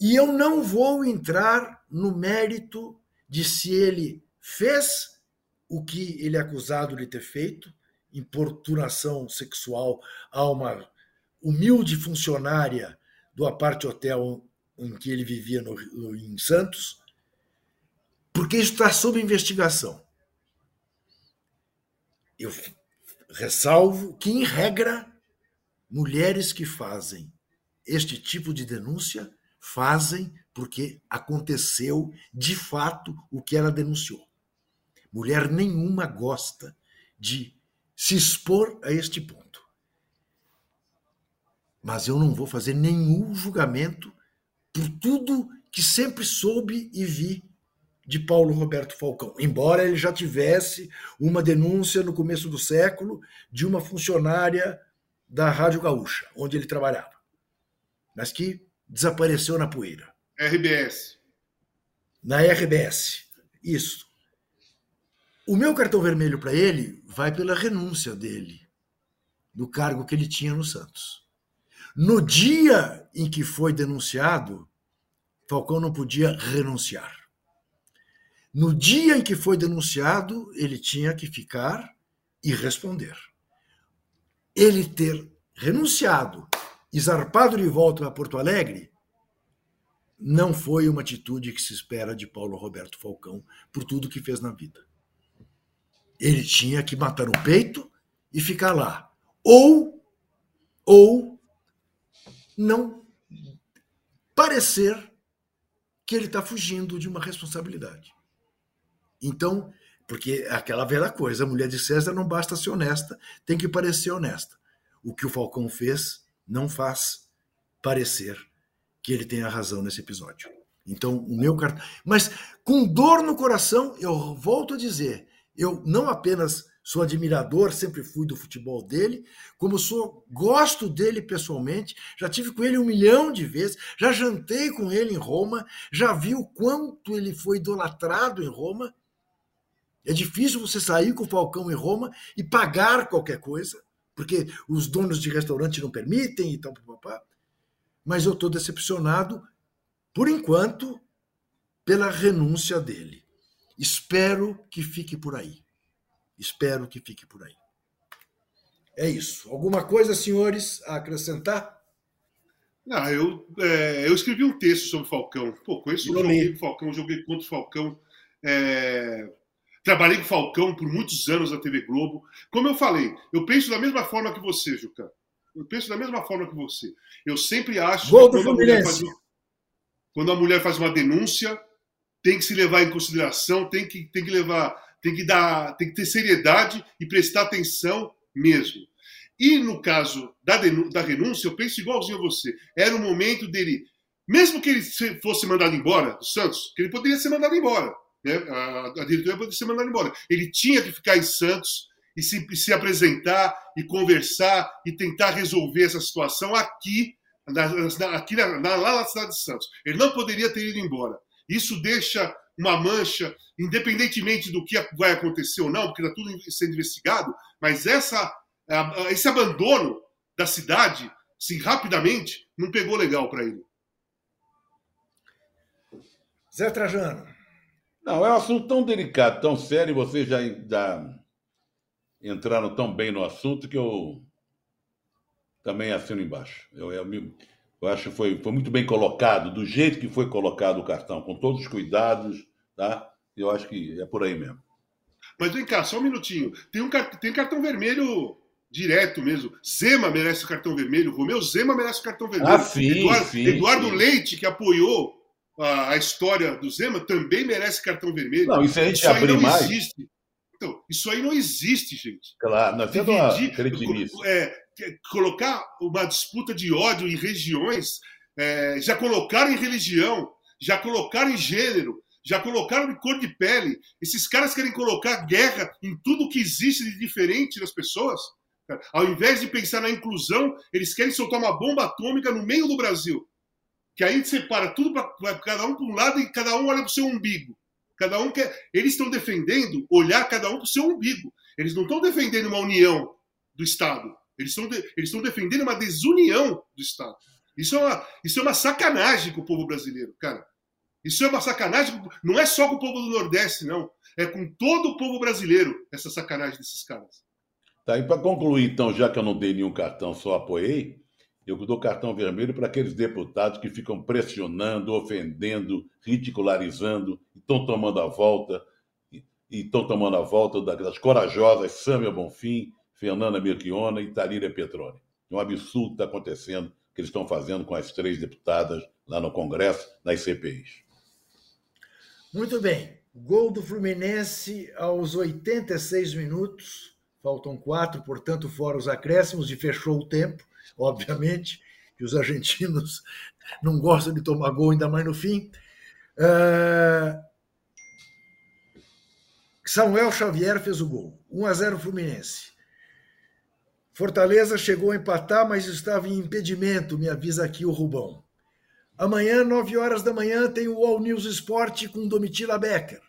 E eu não vou entrar no mérito de se ele fez o que ele é acusado de ter feito, importunação sexual a uma humilde funcionária do aparte hotel em que ele vivia no, em Santos, porque isso está sob investigação. Eu ressalvo que, em regra, mulheres que fazem este tipo de denúncia fazem porque aconteceu de fato o que ela denunciou. Mulher nenhuma gosta de se expor a este ponto. Mas eu não vou fazer nenhum julgamento por tudo que sempre soube e vi de Paulo Roberto Falcão, embora ele já tivesse uma denúncia no começo do século de uma funcionária da Rádio Gaúcha, onde ele trabalhava, mas que desapareceu na poeira. RBS. Na RBS. Isso. O meu cartão vermelho para ele vai pela renúncia dele do cargo que ele tinha no Santos. No dia em que foi denunciado, Falcão não podia renunciar. No dia em que foi denunciado, ele tinha que ficar e responder. Ele ter renunciado e zarpado de volta a Porto Alegre não foi uma atitude que se espera de Paulo Roberto Falcão por tudo que fez na vida. Ele tinha que matar no peito e ficar lá. Ou, ou não parecer que ele está fugindo de uma responsabilidade. Então, porque é aquela velha coisa, a mulher de César não basta ser honesta, tem que parecer honesta. O que o Falcão fez não faz parecer que ele tenha razão nesse episódio. Então, o meu cartão. Mas com dor no coração, eu volto a dizer, eu não apenas sou admirador, sempre fui do futebol dele, como sou, gosto dele pessoalmente, já tive com ele um milhão de vezes, já jantei com ele em Roma, já vi o quanto ele foi idolatrado em Roma. É difícil você sair com o Falcão em Roma e pagar qualquer coisa, porque os donos de restaurante não permitem e tal, papá. Mas eu estou decepcionado, por enquanto, pela renúncia dele. Espero que fique por aí. Espero que fique por aí. É isso. Alguma coisa, senhores, a acrescentar? Não, eu, é, eu escrevi um texto sobre o Falcão. Pô, conheço o joguei com Falcão, joguei contra o Falcão. É, trabalhei com o Falcão por muitos anos na TV Globo. Como eu falei, eu penso da mesma forma que você, Juca. Eu penso da mesma forma que você. Eu sempre acho Gol que quando a, mulher faz, quando a mulher faz uma denúncia, tem que se levar em consideração, tem que, tem que levar tem que dar, tem que ter seriedade e prestar atenção mesmo. E no caso da, da renúncia, eu penso igualzinho a você. Era o momento dele, mesmo que ele fosse mandado embora do Santos, que ele poderia ser mandado embora, né? A, a diretoria poderia ser mandada embora. Ele tinha que ficar em Santos e se, se apresentar e conversar e tentar resolver essa situação aqui, na, na, aqui na, na, lá na cidade de Santos. Ele não poderia ter ido embora. Isso deixa uma mancha, independentemente do que vai acontecer ou não, porque está tudo sendo investigado, mas essa, esse abandono da cidade, assim, rapidamente, não pegou legal para ele. Zé Trajano. Não, é um assunto tão delicado, tão sério, e vocês já, já entraram tão bem no assunto que eu também assino embaixo. Eu, eu, eu acho que foi, foi muito bem colocado, do jeito que foi colocado o cartão, com todos os cuidados, tá? Eu acho que é por aí mesmo. Mas vem cá, só um minutinho. Tem um tem cartão vermelho direto mesmo. Zema merece o cartão vermelho, Romeu Zema merece o cartão vermelho. Ah, sim, Eduardo, sim, Eduardo sim. Leite, que apoiou a, a, história do Zema, também merece cartão vermelho. Não, isso a gente isso abrir não mais. Existe. Então, isso aí não existe, gente. Claro, nós temos uma é, colocar uma disputa de ódio em regiões, é, já colocaram em religião, já colocaram em gênero, já colocaram em cor de pele. Esses caras querem colocar guerra em tudo que existe de diferente nas pessoas. Ao invés de pensar na inclusão, eles querem soltar uma bomba atômica no meio do Brasil. Que aí separa tudo para cada um para um lado e cada um olha para o seu umbigo. Cada um quer. Eles estão defendendo olhar cada um para o seu umbigo. Eles não estão defendendo uma união do Estado. Eles estão, de, eles estão defendendo uma desunião do Estado. Isso é, uma, isso é uma sacanagem com o povo brasileiro, cara. Isso é uma sacanagem, não é só com o povo do Nordeste, não. É com todo o povo brasileiro, essa sacanagem desses caras. Tá, e para concluir, então, já que eu não dei nenhum cartão, só apoiei, eu dou cartão vermelho para aqueles deputados que ficam pressionando, ofendendo, ridicularizando, estão tomando a volta, e estão tomando a volta das corajosas Sâmia Bonfim, Fernanda Melchiona e Tarília Petroni. É um absurdo está acontecendo, que eles estão fazendo com as três deputadas lá no Congresso, nas CPIs. Muito bem. Gol do Fluminense aos 86 minutos. Faltam quatro, portanto, fora os acréscimos, e fechou o tempo, obviamente, que os argentinos não gostam de tomar gol, ainda mais no fim. Uh... Samuel Xavier fez o gol. 1 a 0 Fluminense. Fortaleza chegou a empatar, mas estava em impedimento, me avisa aqui o Rubão. Amanhã, 9 horas da manhã, tem o All News Esporte com Domitila Becker.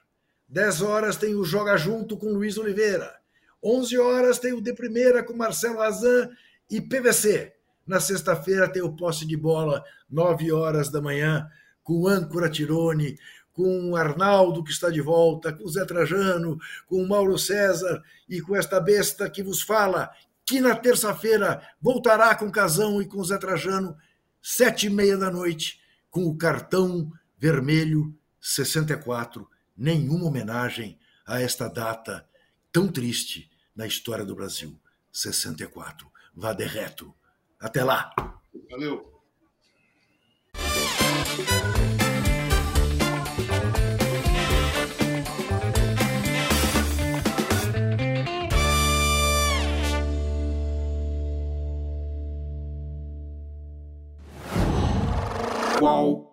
10 horas tem o Joga Junto com Luiz Oliveira. 11 horas tem o De Primeira com Marcelo Azan e PVC. Na sexta-feira tem o Posse de Bola, 9 horas da manhã, com Âncora Tirone, com Arnaldo, que está de volta, com Zé Trajano, com Mauro César e com esta besta que vos fala, que na terça-feira voltará com Casão e com Zé Trajano sete e meia da noite, com o cartão vermelho 64. Nenhuma homenagem a esta data tão triste na história do Brasil. 64. Vá de reto. Até lá. Valeu. Qual?